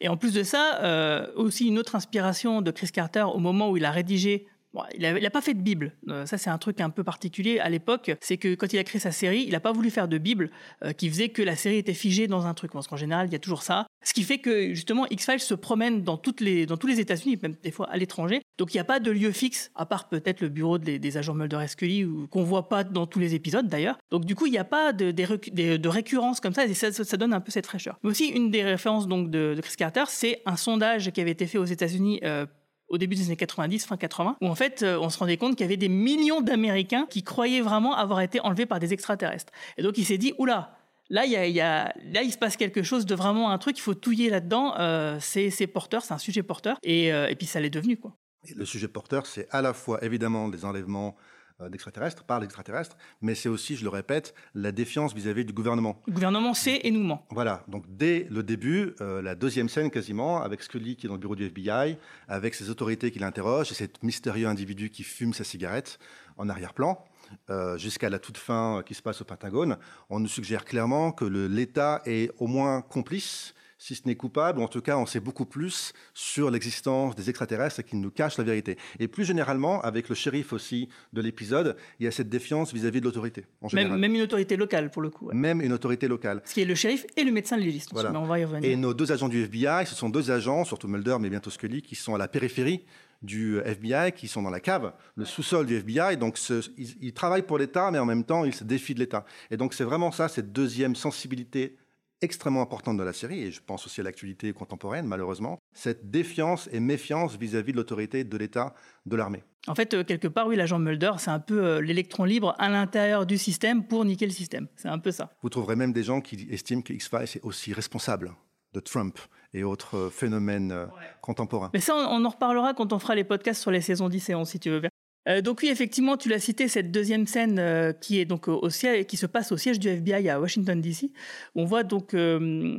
Et en plus de ça, euh, aussi une autre inspiration de Chris Carter au moment où il a rédigé. Il n'a pas fait de Bible. Euh, ça, c'est un truc un peu particulier à l'époque. C'est que quand il a créé sa série, il n'a pas voulu faire de Bible euh, qui faisait que la série était figée dans un truc. Parce qu'en général, il y a toujours ça. Ce qui fait que justement, X-Files se promène dans, tous les États-Unis, même des fois à l'étranger. Donc il n'y a pas de lieu fixe, à part peut-être le bureau des, agents Mulder et Scully, qu'on voit pas dans tous les épisodes d'ailleurs. Donc du coup, il n'y a pas de, récurrence comme ça, et ça, donne un peu cette fraîcheur. Mais aussi, une des références donc de, de Chris Carter, c'est un sondage qui avait été fait aux États-Unis. euh, au début des années 90, fin 80, où en fait, euh, on se rendait compte qu'il y avait des millions d'Américains qui croyaient vraiment avoir été enlevés par des extraterrestres. Et donc, il s'est dit, oula, Là, il là, il se passe quelque chose de vraiment un truc. Il faut touiller là-dedans. Euh, c'est porteur, c'est un sujet porteur, et, euh, et puis ça l'est devenu quoi. Le sujet porteur, c'est à la fois évidemment des enlèvements d'extraterrestres par l'extraterrestre, mais c'est aussi, je le répète, la défiance vis-à-vis du gouvernement. Le gouvernement sait et nous ment. Voilà, donc dès le début, euh, la deuxième scène quasiment, avec Scully qui est dans le bureau du FBI, avec ses autorités qui l'interrogent, et cet mystérieux individu qui fume sa cigarette en arrière-plan, euh, jusqu'à la toute fin euh, qui se passe au Pentagone, on nous suggère clairement que l'État est au moins complice, si ce n'est coupable, ou en tout cas on sait beaucoup plus sur l'existence des extraterrestres qu'ils nous cachent la vérité. Et plus généralement, avec le shérif aussi de l'épisode, il y a cette défiance vis-à-vis de l'autorité. Même, même une autorité locale pour le coup. ouais. Même une autorité locale. Ce qui est le shérif et le médecin légiste. Voilà. Mais on va y revenir. Et nos deux agents du FBI, ce sont deux agents, surtout Mulder, mais bientôt Scully, qui sont à la périphérie du FBI, qui sont dans la cave, le sous-sol du FBI. Donc, ce- ils, ils travaillent pour l'État, mais en même temps, ils se défient de l'État. Et donc, c'est vraiment ça, cette deuxième sensibilité extrêmement importante de la série, et je pense aussi à l'actualité contemporaine, malheureusement, cette défiance et méfiance vis-à-vis de l'autorité de l'État, de l'armée. En fait, euh, quelque part, oui, l'agent Mulder, c'est un peu euh, l'électron libre à l'intérieur du système pour niquer le système. C'est un peu ça. Vous trouverez même des gens qui estiment que X-Files est aussi responsable de Trump et autres euh, phénomènes contemporains. Mais ça, on, on en reparlera quand on fera les podcasts sur les saisons 10 et 11, si tu veux bien. Euh, donc oui, effectivement, tu l'as cité, cette deuxième scène euh, qui est donc au, au siège, qui se passe au siège du FBI à Washington DC. On voit donc, euh,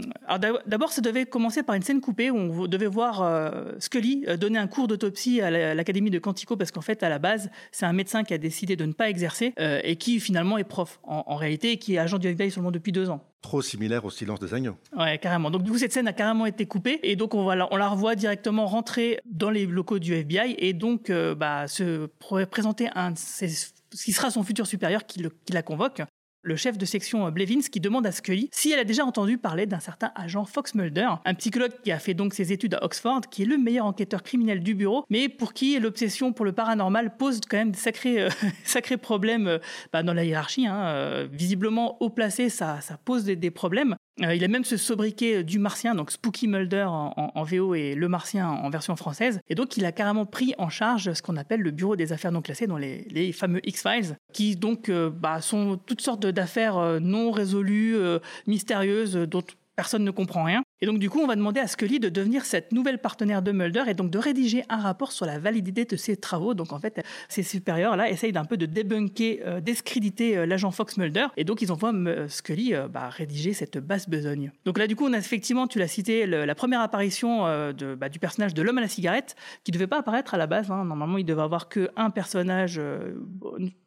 d'abord, ça devait commencer par une scène coupée où on devait voir euh, Scully euh, donner un cours d'autopsie à la- à l'académie de Quantico parce qu'en fait, à la base, c'est un médecin qui a décidé de ne pas exercer euh, et qui finalement est prof en, en réalité et qui est agent du FBI seulement depuis deux ans. Trop similaire au silence des agneaux. Ouais, carrément. Donc du coup, cette scène a carrément été coupée et donc on, va la, on la revoit directement rentrer dans les locaux du FBI et donc euh, bah, se pr- présenter un, ce qui sera son futur supérieur qui, le- qui la convoque. Le chef de section euh, Blevins qui demande à Scully si elle a déjà entendu parler d'un certain agent Fox Mulder, un psychologue qui a fait donc ses études à Oxford, qui est le meilleur enquêteur criminel du bureau, mais pour qui l'obsession pour le paranormal pose quand même des sacrés, euh, sacrés problèmes euh, bah, dans la hiérarchie. hein. Visiblement haut placé, ça, ça pose des problèmes. Euh, il a même ce sobriquet du Martien, donc Spooky Mulder en, VO et Le Martien en version française. Et donc, il a carrément pris en charge ce qu'on appelle le bureau des affaires non classées, dans les, fameux X-Files, qui donc euh, bah, sont toutes sortes d'affaires euh, non résolues, euh, mystérieuses, euh, dont personne ne comprend rien. Et donc, du coup, on va demander à Scully de devenir cette nouvelle partenaire de Mulder et donc de rédiger un rapport sur la validité de ses travaux. Donc, en fait, ses supérieurs-là essayent d'un peu de débunker, euh, euh, l'agent Fox Mulder. Et donc, ils envoient euh, Scully euh, bah, rédiger cette basse besogne. Donc là, du coup, on a effectivement, tu l'as cité, la première apparition euh, bah, du personnage de l'homme à la cigarette, qui devait pas apparaître à la base. hein. Normalement, il devait avoir que un personnage.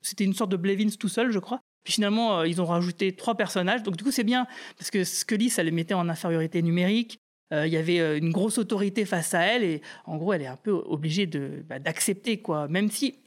C'était une sorte de Blevins tout seul, je crois. Puis finalement, euh, ils ont rajouté trois personnages. Donc du coup, c'est bien parce que Scully, ça les mettait en infériorité numérique. Euh, Il y avait euh, une grosse autorité face à elle et en gros, elle est un peu obligée bah, d'accepter quoi. Même si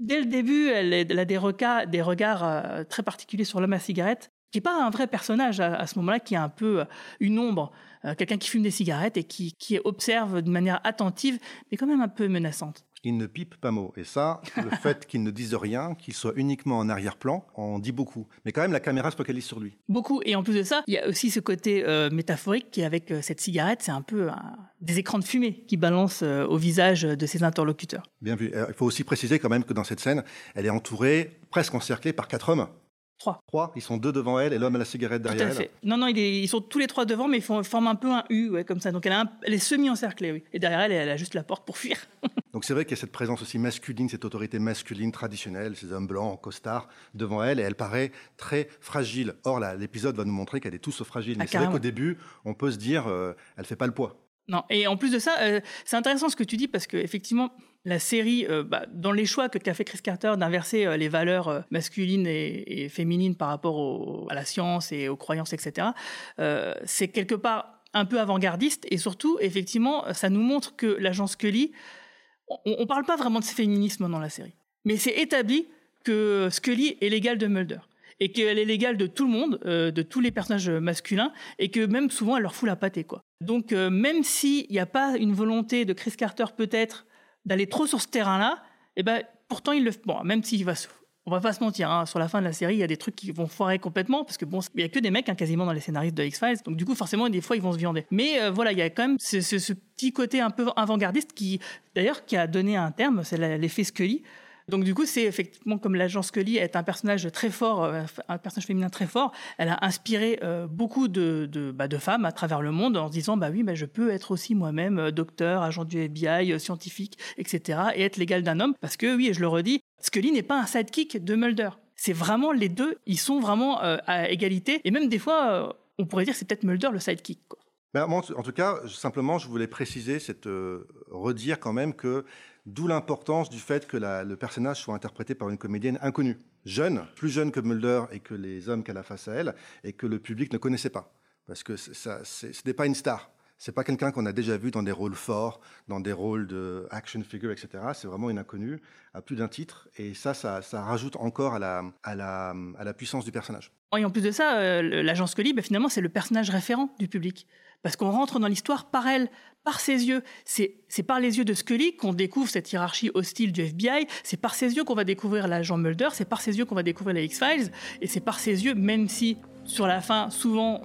dès le début, elle, a des regards, très particuliers sur l'homme à cigarette, qui est pas un vrai personnage à, ce moment-là, qui est un peu une ombre, quelqu'un qui fume des cigarettes et qui, qui observe de manière attentive, mais quand même un peu menaçante. Il ne pipe pas mot. Et ça, le fait qu'il ne dise rien, qu'il soit uniquement en arrière-plan, en dit beaucoup. Mais quand même, la caméra se focalise sur lui. Beaucoup. Et en plus de ça, il y a aussi ce côté euh, métaphorique qui, avec euh, cette cigarette, c'est un peu un- des écrans de fumée qui balancent euh, au visage de ses interlocuteurs. Bien vu. Euh, Il faut aussi préciser quand même que dans cette scène, elle est entourée, presque encerclée par quatre hommes. Trois. Trois. Ils sont deux devant elle et l'homme à la cigarette Tout derrière elle. Non, non, il est- ils sont tous les trois devant, mais ils font- forment un peu un U, ouais, comme ça. Donc elle, a un- elle est semi-encerclée, oui. Et derrière elle, elle a juste la porte pour fuir. Donc c'est vrai qu'il y a cette présence aussi masculine, cette autorité masculine traditionnelle, ces hommes blancs en costard devant elle, et elle paraît très fragile. Or là, l'épisode va nous montrer qu'elle est tout sauf fragile. Ah, Mais c'est vrai qu'au début, on peut se dire, euh, elle fait pas le poids. Non, et en plus de ça, euh, c'est intéressant ce que tu dis parce que effectivement, la série, euh, bah, dans les choix que qu'a fait Chris Carter d'inverser euh, les valeurs masculines et, féminines par rapport à la science et aux croyances, etc., c'est quelque part un peu avant-gardiste et surtout, effectivement, ça nous montre que l'agent Scully, on, on parle pas vraiment de féminisme dans la série, mais c'est établi que Scully est l'égale de Mulder et qu'elle est l'égale de tout le monde, de tous les personnages masculins, et que même souvent elle leur fout la pâtée quoi. Donc euh, même s'il n'y a pas une volonté de Chris Carter peut-être d'aller trop sur ce terrain-là, eh ben pourtant il le bon même s'il va on va pas se mentir, hein, sur la fin de la série, il y a des trucs qui vont foirer complètement, parce que bon, il y a que des mecs hein, quasiment dans les scénaristes de X-Files, donc du coup forcément des fois ils vont se viander. Mais euh, voilà, il y a quand même ce, ce- petit côté un peu avant-gardiste qui, d'ailleurs, qui a donné un terme, c'est l'effet Scully, Donc du coup, c'est effectivement comme l'agent Scully est un personnage très fort, euh, un personnage féminin très fort. Elle a inspiré euh, beaucoup de, bah, de, femmes à travers le monde en se disant bah oui, bah, je peux être aussi moi-même euh, docteur, agent du FBI, scientifique, etc. et être l'égal d'un homme. Parce que oui, et je le redis, Scully n'est pas un sidekick de Mulder. C'est vraiment les deux, ils sont vraiment à égalité. Et même des fois, on pourrait dire c'est peut-être Mulder le sidekick. Quoi. Ben, en tout cas, simplement, je voulais préciser, cette, redire quand même que D'où l'importance du fait que le personnage soit interprété par une comédienne inconnue, jeune, plus jeune que Mulder et que les hommes qu'elle a face à elle, et que le public ne connaissait pas. Parce que ce n'est pas une star. C'est pas quelqu'un qu'on a déjà vu dans des rôles forts, dans des rôles de action figure, etc. C'est vraiment une inconnue à plus d'un titre. Et ça, ça, rajoute encore à la, puissance du personnage. Et en plus de ça, euh, l'agence Scully, ben, finalement, c'est le personnage référent du public parce qu'on rentre dans l'histoire par elle, par ses yeux. C'est par les yeux de Scully qu'on découvre cette hiérarchie hostile du FBI, c'est par ses yeux qu'on va découvrir l'agent Mulder, c'est par ses yeux qu'on va découvrir les X-Files, et c'est par ses yeux, même si sur la fin, souvent,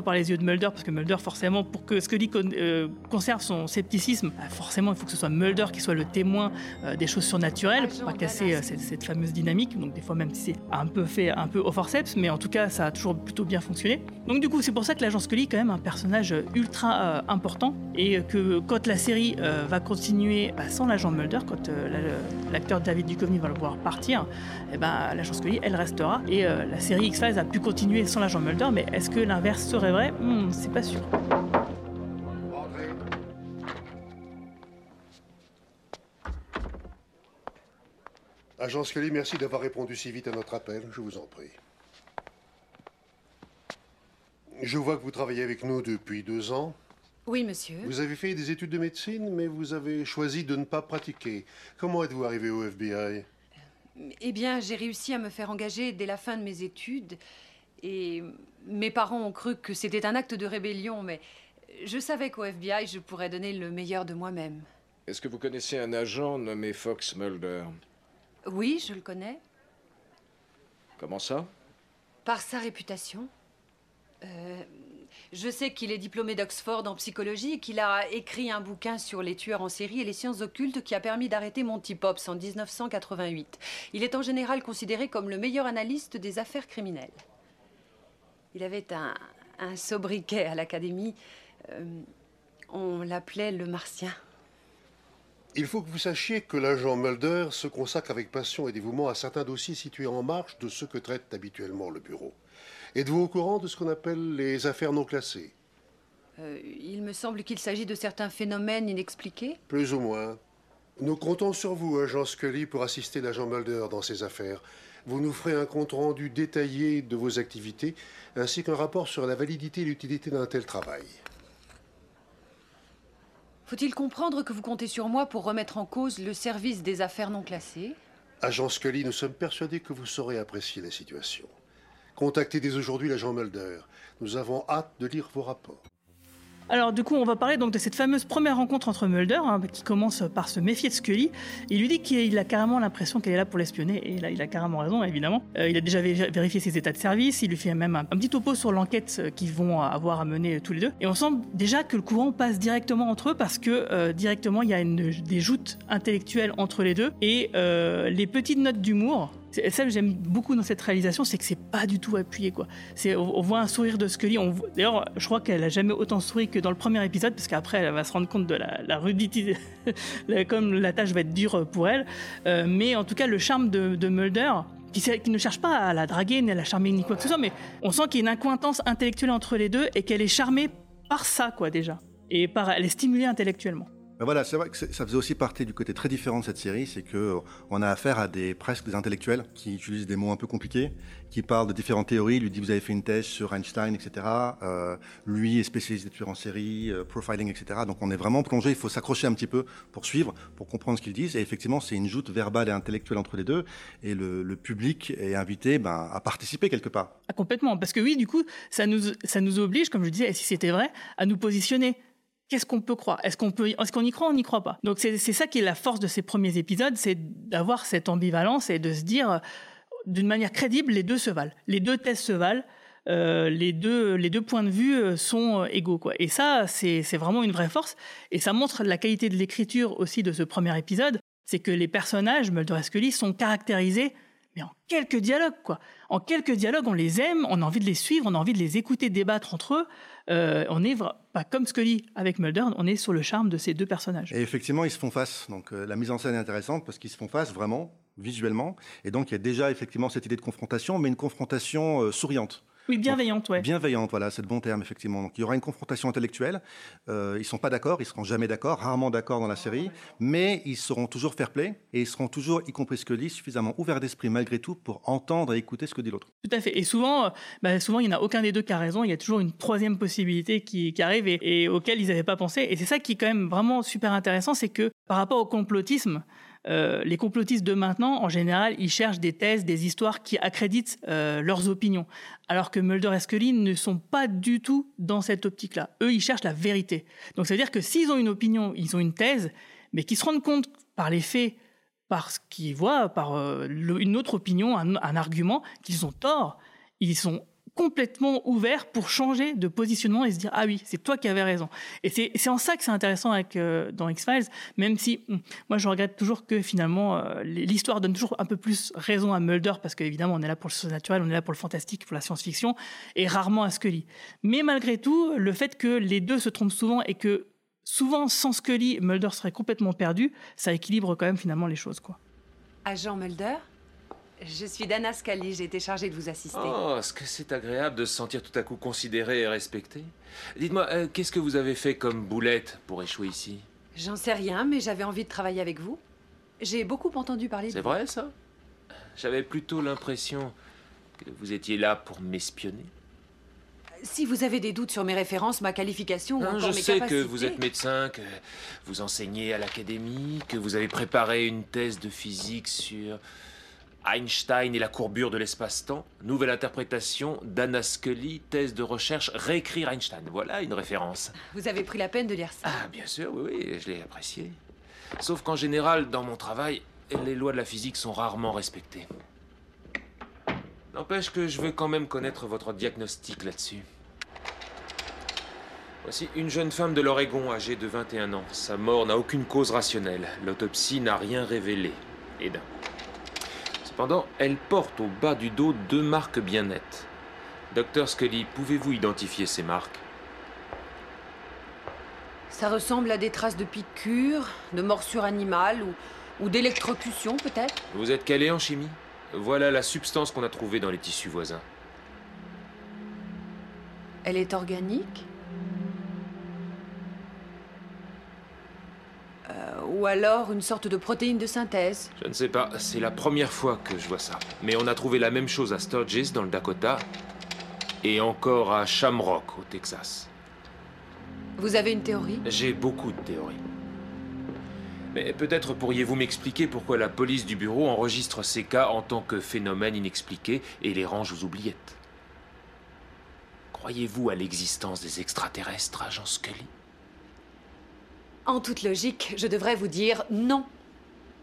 par les yeux de Mulder, parce que Mulder, forcément, pour que Scully euh, conserve son scepticisme, bah, forcément, il faut que ce soit Mulder qui soit le témoin euh, des choses surnaturelles, pour pas casser euh, cette, fameuse dynamique. Donc, des fois, même si c'est un peu fait un peu au forceps, mais en tout cas, ça a toujours plutôt bien fonctionné. Donc, du coup, c'est pour ça que l'agent Scully est quand même un personnage ultra important, et que quand la série va continuer bah, sans l'agent Mulder, quand l'acteur David Duchovny va le voir partir, eh ben, l'agent Scully, elle restera, et la série X-Files a pu continuer sans l'agent Mulder, mais est-ce que l'inverse serait vrai hmm, C'est pas sûr. Agent Scully, merci d'avoir répondu si vite à notre appel, je vous en prie. Je vois que vous travaillez avec nous depuis deux ans. Oui, monsieur. Vous avez fait des études de médecine, mais vous avez choisi de ne pas pratiquer. Comment êtes-vous arrivé au FBI Eh bien, j'ai réussi à me faire engager dès la fin de mes études. Et mes parents ont cru que c'était un acte de rébellion, mais je savais qu'au FBI, je pourrais donner le meilleur de moi-même. Est-ce que vous connaissez un agent nommé Fox Mulder? Oui, je le connais. Comment ça? Par sa réputation. Euh, je sais qu'il est diplômé d'Oxford en psychologie et qu'il a écrit un bouquin sur les tueurs en série et les sciences occultes qui a permis d'arrêter Monty Pops en 1988. Il est en général considéré comme le meilleur analyste des affaires criminelles. Il avait un, sobriquet à l'académie. Euh, on l'appelait le Martien. Il faut que vous sachiez que l'agent Mulder se consacre avec passion et dévouement à certains dossiers situés en marge de ceux que traite habituellement le bureau. Êtes-vous au courant de ce qu'on appelle les affaires non classées? Euh, Il me semble qu'il s'agit de certains phénomènes inexpliqués. Plus ou moins. Nous comptons sur vous, agent Scully, pour assister l'agent Mulder dans ces affaires. Vous nous ferez un compte-rendu détaillé de vos activités, ainsi qu'un rapport sur la validité et l'utilité d'un tel travail. Faut-il comprendre que vous comptez sur moi pour remettre en cause le service des affaires non classées? Agent Scully, nous sommes persuadés que vous saurez apprécier la situation. Contactez dès aujourd'hui l'agent Mulder. Nous avons hâte de lire vos rapports. Alors du coup, on va parler donc de cette fameuse première rencontre entre Mulder, hein, qui commence par se méfier de Scully. Il lui dit qu'il a carrément l'impression qu'elle est là pour l'espionner, et là, il a carrément raison, évidemment. Euh, il a déjà vérifié ses états de service, il lui fait même un, petit topo sur l'enquête euh, qu'ils vont avoir à mener tous les deux. Et on sent déjà que le courant passe directement entre eux, parce que euh, directement, il y a une, des joutes intellectuelles entre les deux, et les petites notes d'humour ça que j'aime beaucoup dans cette réalisation, c'est que c'est pas du tout appuyé quoi. C'est on, voit un sourire de Scully. D'ailleurs, je crois qu'elle a jamais autant souri que dans le premier épisode, parce qu'après elle va se rendre compte de la, rudité, comme la tâche va être dure pour elle. Euh, mais en tout cas, le charme de, de Mulder. Qui, qui, ne cherche pas à la draguer ni à la charmer ni quoi que ce soit, mais on sent qu'il y a une accointance intellectuelle entre les deux et qu'elle est charmée par ça, quoi, déjà. Et par, elle est stimulée intellectuellement. Voilà, c'est vrai que ça faisait aussi partie du côté très différent de cette série, c'est que on a affaire à des presque des intellectuels qui utilisent des mots un peu compliqués, qui parlent de différentes théories. Lui dit vous avez fait une thèse sur Einstein, etc. Euh, lui est spécialisé de tueurs en série, euh, profiling, etc. Donc on est vraiment plongé. Il faut s'accrocher un petit peu pour suivre, pour comprendre ce qu'ils disent. Et effectivement, c'est une joute verbale et intellectuelle entre les deux. Et le, public est invité ben, à participer quelque part. Ah, complètement, parce que oui, du coup, ça nous ça nous oblige, comme je disais, si c'était vrai, à nous positionner qu'est-ce qu'on peut croire? Est-ce qu'on est-ce y croit on n'y croit pas? Donc c'est ça qui est la force de ces premiers épisodes, c'est d'avoir cette ambivalence et de se dire d'une manière crédible, les deux se valent, les deux thèses se valent. Euh, les deux les deux points de vue euh, sont euh, égaux quoi. Et ça c'est vraiment une vraie force. Et ça montre la qualité de l'écriture aussi de ce premier épisode c'est que les personnages, Mulder et Scully, sont caractérisés mais en quelques dialogues, quoi. En quelques dialogues, on les aime, on a envie de les suivre, on a envie de les écouter débattre entre eux. Euh, on est pas comme Scully avec Mulder, on est sur le charme de ces deux personnages. Et effectivement, ils se font face. Donc euh, la mise en scène est intéressante parce qu'ils se font face vraiment visuellement. Et donc il y a déjà effectivement cette idée de confrontation, mais une confrontation euh, souriante. Oui, bienveillante, ouais. Bienveillante, voilà, c'est le bon terme, effectivement. Donc, il y aura une confrontation intellectuelle. Euh, ils sont pas d'accord, ils seront jamais d'accord, rarement d'accord dans la série, mais ils seront toujours fair play et ils seront toujours, y compris ce que dit, suffisamment ouverts d'esprit malgré tout pour entendre et écouter ce que dit l'autre. Tout à fait. Et souvent, euh, bah, souvent, il n'y en a aucun des deux qui a raison. Il y a toujours une troisième possibilité qui, arrive et, et auquel ils n'avaient pas pensé. Et c'est ça qui est quand même vraiment super intéressant, c'est que par rapport au complotisme, euh, les complotistes de maintenant, en général, ils cherchent des thèses, des histoires qui accréditent euh, leurs opinions. Alors que Mulder et Scully ne sont pas du tout dans cette optique-là. Eux, ils cherchent la vérité. Donc ça veut dire que s'ils ont une opinion, ils ont une thèse, mais qu'ils se rendent compte par les faits, par ce qu'ils voient, par euh, une autre opinion, un, un argument, qu'ils ont tort, ils sont complètement ouvert pour changer de positionnement et se dire ah oui c'est toi qui avais raison. Et c'est en ça que c'est intéressant avec euh, dans X Files même si hum, moi je regrette toujours que finalement euh, l'histoire donne toujours un peu plus raison à Mulder parce qu'évidemment on est là pour le surnaturel on est là pour le fantastique pour la science-fiction et rarement à Scully mais malgré tout le fait que les deux se trompent souvent et que souvent sans Scully Mulder serait complètement perdu ça équilibre quand même finalement les choses quoi. Agent Mulder? Je suis Dana Scully, j'ai été chargée de vous assister. Oh, est-ce que c'est agréable de se sentir tout à coup considéré et respecté? Dites-moi, euh, qu'est-ce que vous avez fait comme boulette pour échouer ici? J'en sais rien, mais j'avais envie de travailler avec vous. J'ai beaucoup entendu parler de C'est vrai ça? J'avais plutôt l'impression que vous étiez là pour m'espionner. Si vous avez des doutes sur mes références, ma qualification ou encore je mes sais que vous êtes médecin, que vous enseignez à l'académie, que vous avez préparé une thèse de physique sur Einstein et la courbure de l'espace-temps, nouvelle interprétation d'Anna Scully, thèse de recherche, réécrire Einstein. Voilà une référence. Vous avez pris la peine de lire ça Ah, bien sûr, oui, oui, je l'ai apprécié. Sauf qu'en général, dans mon travail, les lois de la physique sont rarement respectées. N'empêche que je veux quand même connaître votre diagnostic là-dessus. Voici une jeune femme de l'Oregon âgée de 21 ans. Sa mort n'a aucune cause rationnelle. L'autopsie n'a rien révélé. Et d'un. Cependant, elle porte au bas du dos deux marques bien nettes. Docteur Scully, pouvez-vous identifier ces marques? Ça ressemble à des traces de piqûres, de morsures animales ou, ou d'électrocution peut-être? Vous êtes calé en chimie? Voilà la substance qu'on a trouvée dans les tissus voisins. Elle est organique? Ou alors une sorte de protéine de synthèse. Je ne sais pas, c'est la première fois que je vois ça. Mais on a trouvé la même chose à Sturgis, dans le Dakota, et encore à Shamrock, au Texas. Vous avez une théorie? J'ai beaucoup de théories. Mais peut-être pourriez-vous m'expliquer pourquoi la police du bureau enregistre ces cas en tant que phénomènes inexpliqués et les range aux oubliettes? Croyez-vous à l'existence des extraterrestres, agent Scully? En toute logique, je devrais vous dire non.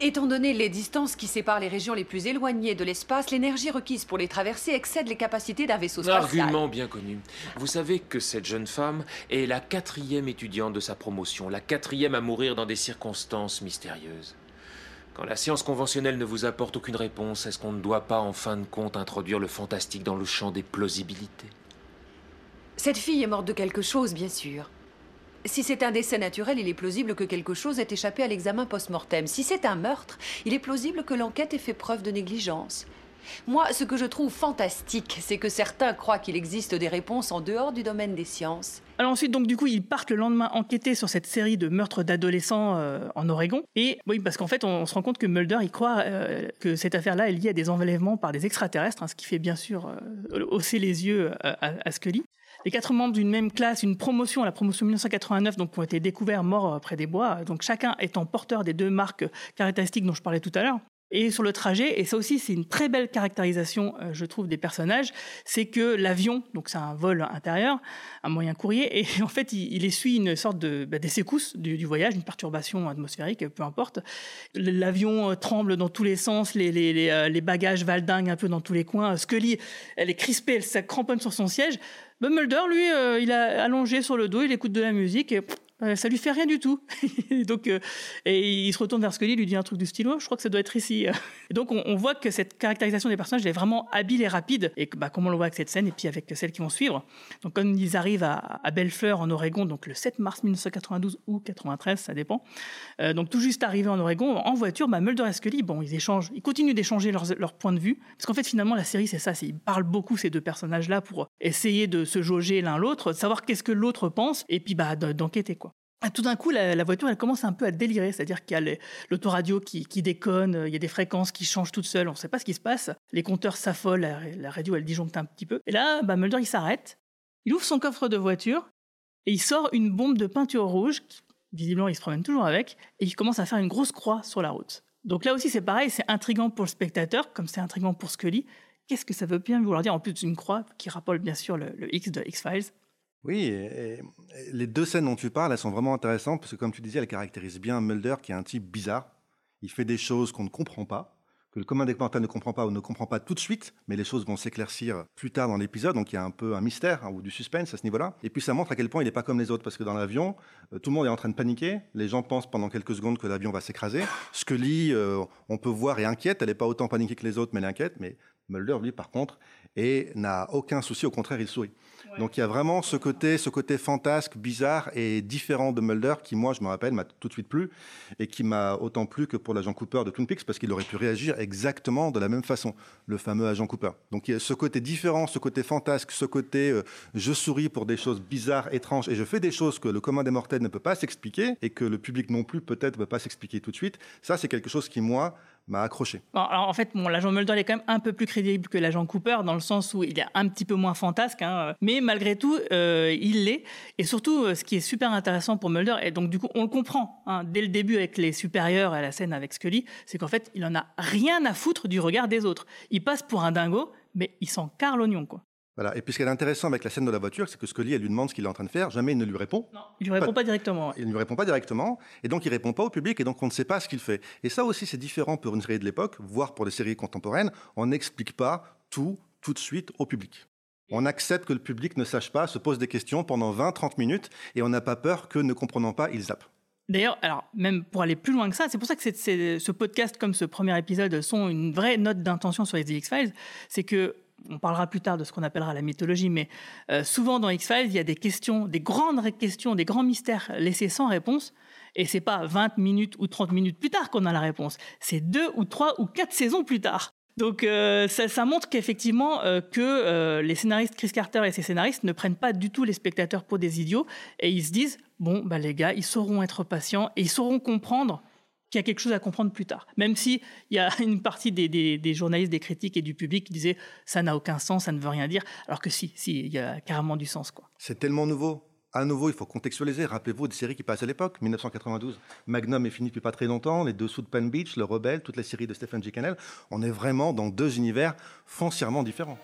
Étant donné les distances qui séparent les régions les plus éloignées de l'espace, l'énergie requise pour les traverser excède les capacités d'un vaisseau spatial. Argument bien connu. Vous savez que cette jeune femme est la quatrième étudiante de sa promotion, la quatrième à mourir dans des circonstances mystérieuses. Quand la science conventionnelle ne vous apporte aucune réponse, est-ce qu'on ne doit pas en fin de compte introduire le fantastique dans le champ des plausibilités? Cette fille est morte de quelque chose, bien sûr. Si c'est un décès naturel, il est plausible que quelque chose ait échappé à l'examen post-mortem. Si c'est un meurtre, il est plausible que l'enquête ait fait preuve de négligence. Moi, ce que je trouve fantastique, c'est que certains croient qu'il existe des réponses en dehors du domaine des sciences. Alors ensuite, donc du coup, ils partent le lendemain enquêter sur cette série de meurtres d'adolescents euh, en Oregon. Et oui, parce qu'en fait, on, se rend compte que Mulder, il croit euh, que cette affaire-là est liée à des enlèvements par des extraterrestres, hein, ce qui fait bien sûr euh, hausser les yeux à, à Scully. Les quatre membres d'une même classe, une promotion, la promotion 1989, donc, ont été découverts morts euh, près des bois, donc chacun étant porteur des deux marques caractéristiques dont je parlais tout à l'heure. Et sur le trajet, et ça aussi c'est une très belle caractérisation, euh, je trouve, des personnages, c'est que l'avion, donc c'est un vol intérieur, un moyen courrier, et en fait il, essuie une sorte de bah, des secousses du, voyage, une perturbation atmosphérique, peu importe. L'avion euh, tremble dans tous les sens, les, les, bagages valdinguent un peu dans tous les coins. Scully, elle est crispée, elle se cramponne sur son siège. Ben Mulder, lui, euh, il a allongé sur le dos, il écoute de la musique Euh, ça lui fait rien du tout. donc, euh, et il se retourne vers Scully, lui dit un truc du stylo. Je crois que ça doit être ici. Donc, on, voit que cette caractérisation des personnages est vraiment habile et rapide. Et bah, comme on le voit avec cette scène et puis avec celles qui vont suivre. Donc, quand ils arrivent à, à Bellefleur en Oregon, donc le 7 mars 1992 ou 93, ça dépend. Euh, donc, tout juste arrivé en Oregon, en voiture, bah, Mulder et Scully, bon, ils échangent, ils continuent d'échanger leurs, leurs points de vue. Parce qu'en fait, finalement, la série, c'est ça. Ils parlent beaucoup ces deux personnages-là pour essayer de se jauger l'un l'autre, savoir qu'est-ce que l'autre pense, et puis bah, d'enquêter quoi. Ah, tout d'un coup, la, voiture, elle commence un peu à délirer, c'est-à-dire qu'il y a l'autoradio qui, qui, déconne, il y a des fréquences qui changent toutes seules, on ne sait pas ce qui se passe. Les compteurs s'affolent, la, radio, elle disjoncte un petit peu. Et là, bah, Mulder, il s'arrête, il ouvre son coffre de voiture et il sort une bombe de peinture rouge, visiblement, il se promène toujours avec, et il commence à faire une grosse croix sur la route. Donc là aussi, c'est pareil, c'est intriguant pour le spectateur, comme c'est intriguant pour Scully. Qu'est-ce que ça veut bien vouloir dire? En plus d'une croix qui rappelle bien sûr le, le X de X-Files. Oui, les deux scènes dont tu parles, elles sont vraiment intéressantes parce que, comme tu disais, elles caractérisent bien Mulder, qui est un type bizarre. Il fait des choses qu'on ne comprend pas, que le commun des mortels ne comprend pas ou ne comprend pas tout de suite, mais les choses vont s'éclaircir plus tard dans l'épisode, donc il y a un peu un mystère hein, ou du suspense à ce niveau-là. Et puis ça montre à quel point il n'est pas comme les autres, parce que dans l'avion, euh, tout le monde est en train de paniquer, les gens pensent pendant quelques secondes que l'avion va s'écraser. Scully, euh, on peut voir, est inquiète, elle n'est pas autant paniquée que les autres, mais elle est inquiète, mais Mulder, lui, par contre, n'a aucun souci, au contraire, il sourit. Donc il y a vraiment ce côté, ce côté fantasque, bizarre et différent de Mulder qui, moi, je me rappelle, m'a tout de suite plu et qui m'a autant plu que pour l'agent Cooper de Twin Peaks parce qu'il aurait pu réagir exactement de la même façon, le fameux agent Cooper. Donc il y a ce côté différent, ce côté fantasque, ce côté euh, je souris pour des choses bizarres, étranges et je fais des choses que le commun des mortels ne peut pas s'expliquer et que le public non plus peut-être ne peut pas s'expliquer tout de suite. Ça, c'est quelque chose qui, moi, m'a accroché. Alors, en fait, l'agent Mulder est quand même un peu plus crédible que l'agent Cooper dans le sens où il est un petit peu moins fantasque, hein, mais malgré tout, euh, il l'est. Et surtout, euh, ce qui est super intéressant pour Mulder, et donc du coup, on le comprend hein, dès le début avec les supérieurs et la scène avec Scully, c'est qu'en fait, il en a rien à foutre du regard des autres. Il passe pour un dingo, mais il s'en carre l'oignon, quoi. Voilà. Et puis ce qui est intéressant avec la scène de la voiture, c'est que Scully, elle lui demande ce qu'il est en train de faire. Jamais il ne lui répond. Non, il ne lui répond pas, pas directement. Il ne lui répond pas directement. Et donc, il répond pas au public. Et donc, on ne sait pas ce qu'il fait. Et ça aussi, c'est différent pour une série de l'époque, voire pour des séries contemporaines. On n'explique pas tout, tout de suite au public. On accepte que le public ne sache pas, se pose des questions pendant 20-30 minutes. Et on n'a pas peur que, ne comprenant pas, il zappe. D'ailleurs, alors même pour aller plus loin que ça, c'est pour ça que ce podcast, comme ce premier épisode, sont une vraie note d'intention sur les X-Files. C'est que on parlera plus tard de ce qu'on appellera la mythologie, mais euh, souvent dans X-Files, il y a des questions, des grandes questions, des grands mystères laissés sans réponse. Et c'est pas 20 minutes ou 30 minutes plus tard qu'on a la réponse. C'est deux ou trois ou quatre saisons plus tard. Donc euh, ça, montre qu'effectivement euh, que les scénaristes Chris Carter et ses scénaristes ne prennent pas du tout les spectateurs pour des idiots et ils se disent bon bah les gars ils sauront être patients et ils sauront comprendre qu'il y a quelque chose à comprendre plus tard. Même si il y a une partie des, journalistes, des critiques et du public qui disaient ça n'a aucun sens, ça ne veut rien dire, alors que si, si, il y a carrément du sens quoi. C'est tellement nouveau. À nouveau, il faut contextualiser. Rappelez-vous des séries qui passent à l'époque, 1992. Magnum est fini depuis pas très longtemps, Les Dessous de Pan Beach, Le Rebelle, toutes les séries de Stephen G. Cannell. On est vraiment dans deux univers foncièrement différents.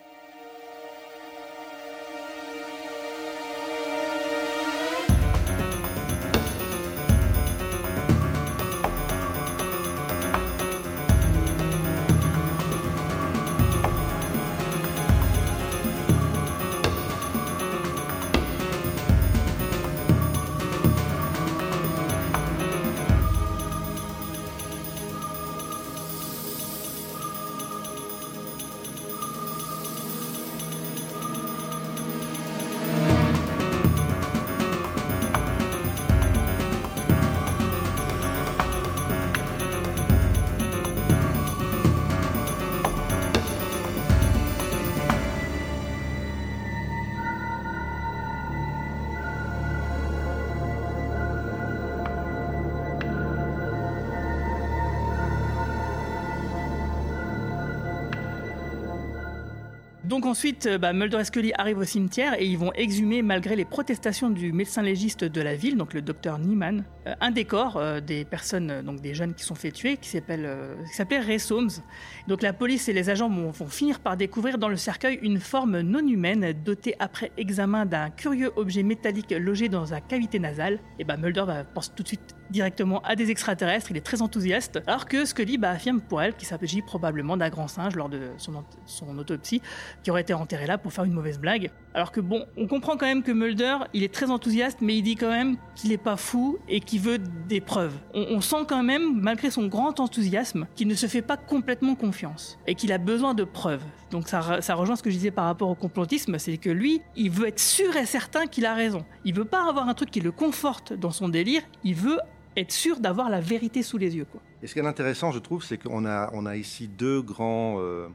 Donc ensuite, bah, Mulder et Scully arrivent au cimetière et ils vont exhumer, malgré les protestations du médecin légiste de la ville, donc le docteur Nieman, euh, un décor euh, des personnes, euh, donc des jeunes qui sont fait tuer, qui s'appelle, Ray Soames. Donc la police et les agents vont, finir par découvrir dans le cercueil une forme non humaine, dotée après examen d'un curieux objet métallique logé dans sa cavité nasale. Et bah Mulder pense tout de suite directement à des extraterrestres, il est très enthousiaste, alors que Scully bah, affirme pour elle qu'il s'agit probablement d'un grand singe lors de son, autopsie, qui aurait été enterré là pour faire une mauvaise blague. Alors que bon, on comprend quand même que Mulder, il est très enthousiaste, mais il dit quand même qu'il n'est pas fou et qu'il veut des preuves. On, on, sent quand même, malgré son grand enthousiasme, qu'il ne se fait pas complètement confiance et qu'il a besoin de preuves. Donc ça, ça rejoint ce que je disais par rapport au complotisme, c'est que lui, il veut être sûr et certain qu'il a raison. Il veut pas avoir un truc qui le conforte dans son délire, il veut être sûr d'avoir la vérité sous les yeux. Et ce qui est intéressant, je trouve, c'est qu'on a, ici deux grands euh,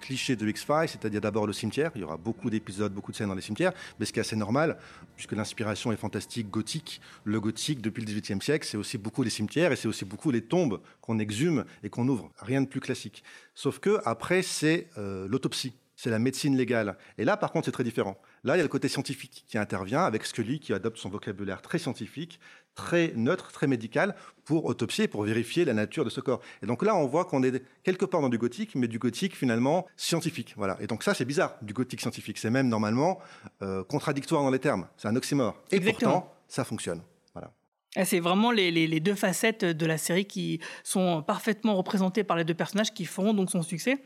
clichés de X-Files, c'est-à-dire d'abord le cimetière. Il y aura beaucoup d'épisodes, beaucoup de scènes dans les cimetières, mais ce qui est assez normal, puisque l'inspiration est fantastique, gothique. Le gothique, depuis le XVIIIe siècle, c'est aussi beaucoup les cimetières et c'est aussi beaucoup les tombes qu'on exhume et qu'on ouvre. Rien de plus classique. Sauf que après, c'est euh, l'autopsie c'est la médecine légale. Et là, par contre, c'est très différent. Là, il y a le côté scientifique qui intervient avec Scully qui adopte son vocabulaire très scientifique, très neutre, très médical pour autopsier, pour vérifier la nature de ce corps. Et donc là, on voit qu'on est quelque part dans du gothique, mais du gothique finalement scientifique. Voilà. Et donc ça, c'est bizarre, du gothique scientifique. C'est même normalement euh, contradictoire dans les termes. C'est un oxymore. Et pourtant, ça fonctionne. Voilà. C'est vraiment les, les, deux facettes de la série qui sont parfaitement représentées par les deux personnages qui feront donc son succès.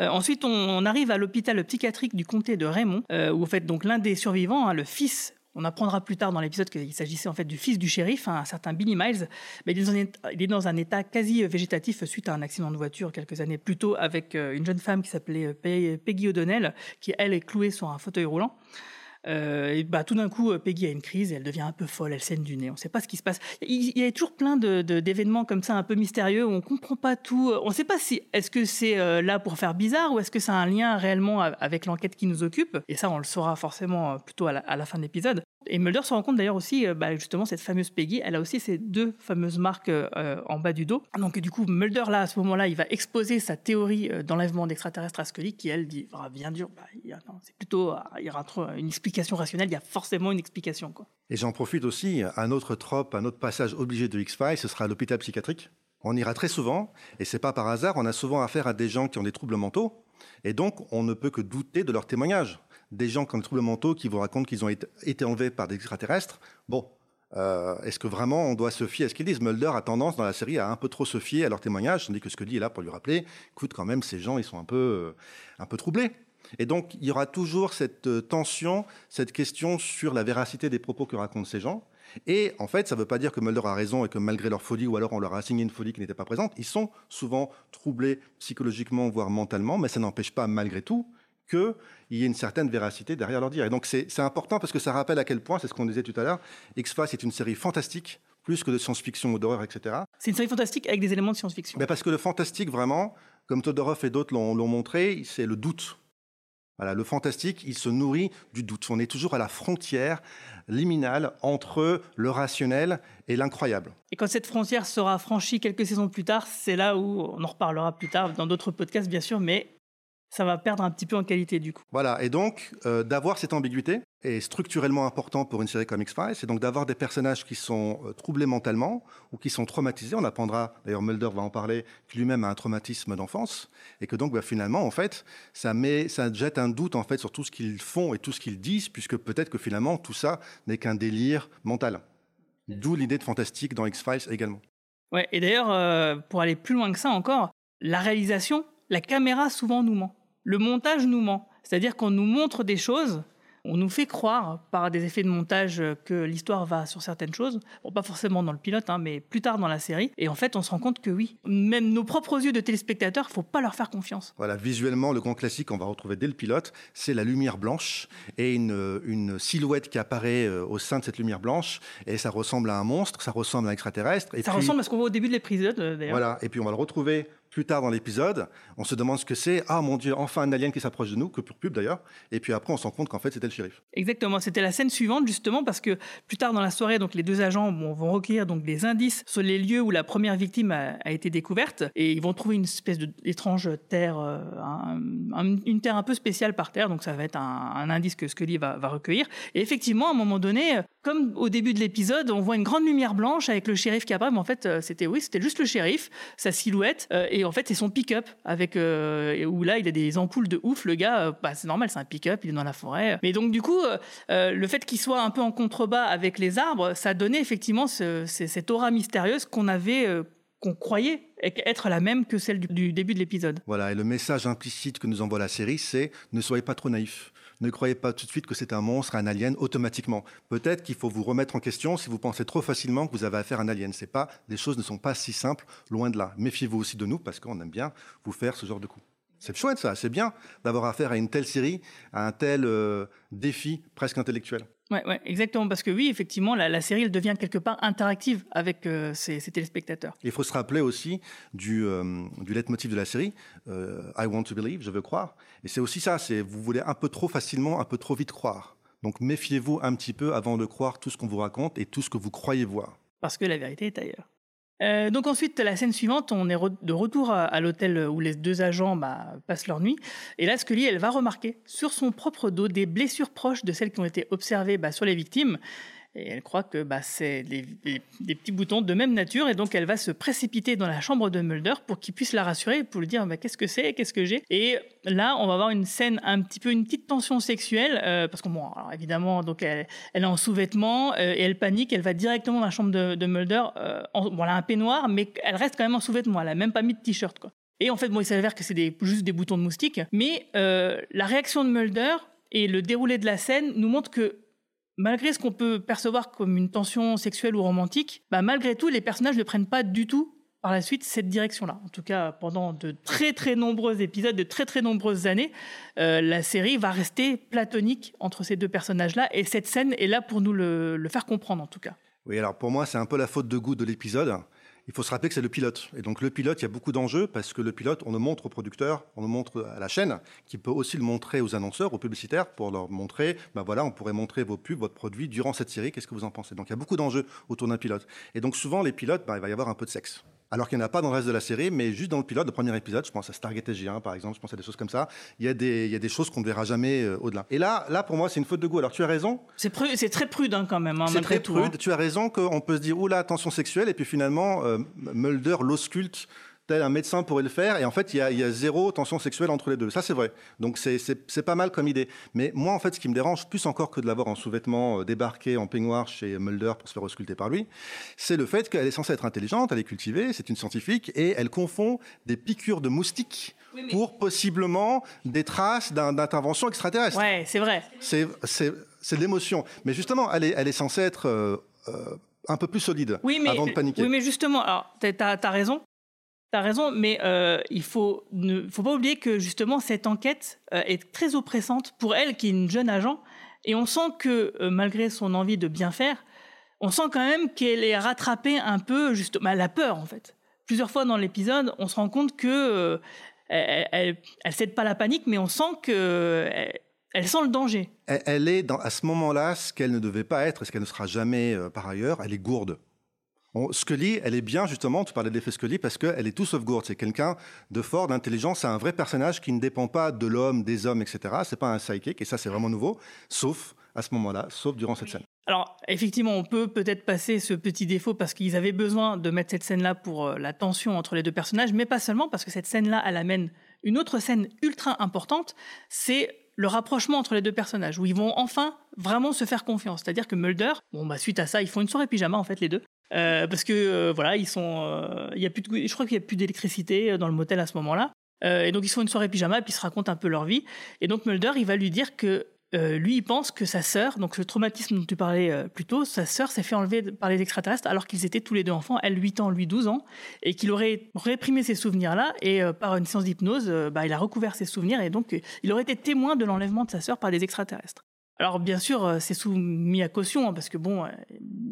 Euh, ensuite, on, arrive à l'hôpital psychiatrique du comté de Raymond, euh, où en fait donc l'un des survivants, hein, le fils on apprendra plus tard dans l'épisode qu'il s'agissait en fait du fils du shérif, hein, un certain Billy Miles. Mais il est, dans un état quasi végétatif suite à un accident de voiture quelques années plus tôt avec euh, une jeune femme qui s'appelait Peggy O'Donnell, qui elle est clouée sur un fauteuil roulant. Euh, et bah, tout d'un coup, euh, Peggy a une crise elle devient un peu folle, elle saigne du nez. On ne sait pas ce qui se passe. Il, y a toujours plein d'événements comme ça, un peu mystérieux, où on ne comprend pas tout. On ne sait pas si est-ce que c'est euh, là pour faire bizarre ou est-ce que ça a un lien réellement avec l'enquête qui nous occupe? Et ça, on le saura forcément plutôt à la fin de l'épisode. Et Mulder se rend compte d'ailleurs aussi, euh, bah, justement, cette fameuse Peggy, elle a aussi ces deux fameuses marques euh, en bas du dos. Donc du coup, Mulder, là, à ce moment-là, il va exposer sa théorie euh, d'enlèvement d'extraterrestres à Scully, qui, elle, dit, ah, bien dur, bah, c'est plutôt, il y aura une explication rationnelle, il y a forcément une explication. Et j'en profite aussi, un autre trope, un autre passage obligé de X-Files, ce sera l'hôpital psychiatrique. On ira très souvent, et c'est pas par hasard, on a souvent affaire à des gens qui ont des troubles mentaux, et donc on ne peut que douter de leur témoignage des gens comme troubles mentaux qui vous racontent qu'ils ont été enlevés par des extraterrestres. Bon, euh, est-ce que vraiment on doit se fier à ce qu'ils disent? Mulder a tendance dans la série à un peu trop se fier à leurs témoignages, tandis que ce que dit est là pour lui rappeler, écoute, quand même, ces gens, ils sont un peu, euh, un peu troublés. Et donc, il y aura toujours cette euh, tension, cette question sur la véracité des propos que racontent ces gens. Et en fait, ça ne veut pas dire que Mulder a raison et que malgré leur folie, ou alors on leur a assigné une folie qui n'était pas présente, ils sont souvent troublés psychologiquement, voire mentalement, mais ça n'empêche pas, malgré tout, qu'il y ait une certaine véracité derrière leur dire. Et donc c'est important parce que ça rappelle à quel point, c'est ce qu'on disait tout à l'heure, X-Files est une série fantastique, plus que de science-fiction ou d'horreur, etc. C'est une série fantastique avec des éléments de science-fiction. Mais parce que le fantastique, vraiment, comme Todorov et d'autres l'ont montré, c'est le doute. Voilà, le fantastique, il se nourrit du doute. On est toujours à la frontière liminale entre le rationnel et l'incroyable. Et quand cette frontière sera franchie quelques saisons plus tard, c'est là où on en reparlera plus tard dans d'autres podcasts, bien sûr, mais ça va perdre un petit peu en qualité du coup. Voilà, et donc euh, d'avoir cette ambiguïté est structurellement important pour une série comme X-Files, c'est donc d'avoir des personnages qui sont euh, troublés mentalement ou qui sont traumatisés. On apprendra, d'ailleurs Mulder va en parler, qu'il lui-même a un traumatisme d'enfance, et que donc bah, finalement, en fait, ça, met, ça jette un doute en fait sur tout ce qu'ils font et tout ce qu'ils disent, puisque peut-être que finalement tout ça n'est qu'un délire mental. D'où l'idée de fantastique dans X-Files également. Ouais, et d'ailleurs, euh, pour aller plus loin que ça encore, la réalisation la caméra souvent nous ment. Le montage nous ment. C'est-à-dire qu'on nous montre des choses on nous fait croire par des effets de montage que l'histoire va sur certaines choses. Bon, pas forcément dans le pilote, hein, mais plus tard dans la série. Et en fait, on se rend compte que oui, même nos propres yeux de téléspectateurs, faut pas leur faire confiance. Voilà, visuellement, le grand classique qu'on va retrouver dès le pilote, c'est la lumière blanche et une, une, silhouette qui apparaît euh, au sein de cette lumière blanche. Et ça ressemble à un monstre, ça ressemble à un extraterrestre. Et ça ressemble à ce qu'on voit au début de l'épisode, euh, d'ailleurs. Voilà, et puis on va le retrouver plus tard dans l'épisode, on se demande ce que c'est. Ah mon Dieu, enfin un alien qui s'approche de nous, que pour pub d'ailleurs. Et puis après, on se rend compte qu'en fait, c'était le shérif. Exactement, c'était la scène suivante justement parce que plus tard dans la soirée, donc les deux agents vont recueillir donc des indices sur les lieux où la première victime a, été découverte et ils vont trouver une espèce d'étrange terre, euh, une terre un peu spéciale par terre. Donc ça va être un, indice que Scully va, va, recueillir. Et effectivement, à un moment donné, comme au début de l'épisode, on voit une grande lumière blanche avec le shérif qui apparaît. Mais en fait, euh, c'était oui, c'était juste le shérif, sa silhouette. Euh, et en fait, c'est son pick-up avec euh, où là, il a des ampoules de ouf. Le gars, euh, bah, c'est normal, c'est un pick-up, il est dans la forêt. Mais donc, du coup, euh, le fait qu'il soit un peu en contrebas avec les arbres, ça donnait effectivement cette aura mystérieuse qu'on avait qu'on croyait être la même que celle du, début de l'épisode. Voilà, et le message implicite que nous envoie la série, c'est ne soyez pas trop naïfs. Ne croyez pas tout de suite que c'est un monstre, un alien, automatiquement. Peut-être qu'il faut vous remettre en question si vous pensez trop facilement que vous avez affaire à un alien. C'est pas, les choses ne sont pas si simples, loin de là. Méfiez-vous aussi de nous, parce qu'on aime bien vous faire ce genre de coup. C'est chouette ça, c'est bien d'avoir affaire à une telle série, à un tel euh, défi presque intellectuel. Ouais, ouais, exactement, parce que oui, effectivement, la, série, elle devient quelque part interactive avec euh, ses, téléspectateurs. Il faut se rappeler aussi du, euh, du leitmotiv de la série, I want to believe, je veux croire. Et c'est aussi ça, c'est vous voulez un peu trop facilement, un peu trop vite croire. Donc méfiez-vous un petit peu avant de croire tout ce qu'on vous raconte et tout ce que vous croyez voir. Parce que la vérité est ailleurs. Euh, donc ensuite, la scène suivante, on est de retour à, l'hôtel où les deux agents bah, passent leur nuit. Et là, Scully, elle va remarquer sur son propre dos des blessures proches de celles qui ont été observées bah, sur les victimes. Et elle croit que bah, c'est des, petits boutons de même nature. Et donc, elle va se précipiter dans la chambre de Mulder pour qu'il puisse la rassurer, pour lui dire qu'est-ce que c'est, qu'est-ce que j'ai? Et là, on va avoir une scène, un petit peu une petite tension sexuelle. Euh, parce que, évidemment, donc elle, est en sous-vêtements euh, et elle panique. Elle va directement dans la chambre de, Mulder. Euh, bon, elle a un peignoir, mais elle reste quand même en sous-vêtements. Elle n'a même pas mis de t-shirt. Et en fait, bon, il s'avère que c'est juste des boutons de moustique. Mais la réaction de Mulder et le déroulé de la scène nous montrent que malgré ce qu'on peut percevoir comme une tension sexuelle ou romantique, bah malgré tout, les personnages ne prennent pas du tout par la suite cette direction-là. En tout cas, pendant de très très nombreux épisodes, de très très nombreuses années, euh, la série va rester platonique entre ces deux personnages-là, et cette scène est là pour nous le, le faire comprendre en tout cas. Oui, alors pour moi, c'est un peu la faute de goût de l'épisode il faut se rappeler que c'est le pilote. Et donc le pilote, il y a beaucoup d'enjeux parce que le pilote, on le montre au producteur, on le montre à la chaîne, qui peut aussi le montrer aux annonceurs, aux publicitaires, pour leur montrer, ben voilà, on pourrait montrer vos pubs, votre produit durant cette série, qu'est-ce que vous en pensez? Donc il y a beaucoup d'enjeux autour d'un pilote. Et donc souvent, les pilotes, ben, il va y avoir un peu de sexe alors qu'il n'y en a pas dans le reste de la série, mais juste dans le pilote, le premier épisode, je pense à Stargate SG1 par exemple, je pense à des choses comme ça, il y a des, il y a des choses qu'on ne verra jamais euh, au-delà. Et là, là, pour moi, c'est une faute de goût. Alors tu as raison. C'est, très prudent hein, quand même, hein, C'est très tout, prude. Hein. Tu as raison qu'on peut se dire, oula, tension sexuelle, et puis finalement, euh, Mulder l'ausculte tel un médecin pourrait le faire, et en fait, il y a, zéro tension sexuelle entre les deux. Ça, c'est vrai. Donc, c'est pas mal comme idée. Mais moi, en fait, ce qui me dérange, plus encore que de l'avoir en sous-vêtements, euh, débarqué en peignoir chez Mulder pour se faire ausculter par lui, c'est le fait qu'elle est censée être intelligente, elle est cultivée, c'est une scientifique, et elle confond des piqûres de moustiques pour possiblement des traces d'intervention extraterrestre. Ouais, c'est vrai. C'est de l'émotion. Mais justement, elle est, elle est censée être... Euh, euh, un peu plus solide avant de paniquer. Oui, mais justement, alors, tu as, raison. T'as raison, mais euh, il faut ne faut pas oublier que justement cette enquête euh, est très oppressante pour elle, qui est une jeune agent, et on sent que euh, malgré son envie de bien faire, on sent quand même qu'elle est rattrapée un peu, juste, bah, la peur en fait. Plusieurs fois dans l'épisode, on se rend compte que elle, cède pas la panique, mais on sent que elle, sent le danger. Elle, est à ce moment-là ce qu'elle ne devait pas être, et ce qu'elle ne sera jamais par ailleurs. Elle est gourde. Scully, elle est bien justement, tu parlais de l'effet Scully, parce qu'elle est tout sauf gourde. C'est quelqu'un de fort, d'intelligent, c'est un vrai personnage qui ne dépend pas de l'homme, des hommes, etc. C'est pas un psychic, et ça c'est vraiment nouveau, sauf à ce moment-là, sauf durant cette scène. Alors, effectivement, on peut peut-être passer ce petit défaut parce qu'ils avaient besoin de mettre cette scène-là pour euh, la tension entre les deux personnages, mais pas seulement parce que cette scène-là, elle amène une autre scène ultra importante, c'est le rapprochement entre les deux personnages, où ils vont enfin vraiment se faire confiance. C'est-à-dire que Mulder, bon bah suite à ça, ils font une soirée pyjama en fait les deux, euh, parce que euh, voilà, ils sont, euh, il y a plus de, je crois qu'il y a plus d'électricité dans le motel à ce moment-là, et donc ils font une soirée pyjama et puis ils se racontent un peu leur vie. Et donc Mulder, il va lui dire que lui, il pense que sa sœur, donc le traumatisme dont tu parlais plus tôt, sa sœur s'est fait enlever par les extraterrestres alors qu'ils étaient tous les deux enfants, elle 8 ans, lui 12 ans, et qu'il aurait réprimé ces souvenirs-là, et par une séance d'hypnose, bah, il a recouvert ses souvenirs, et donc il aurait été témoin de l'enlèvement de sa sœur par les extraterrestres. Alors bien sûr, euh, c'est soumis à caution, hein, parce que bon, euh,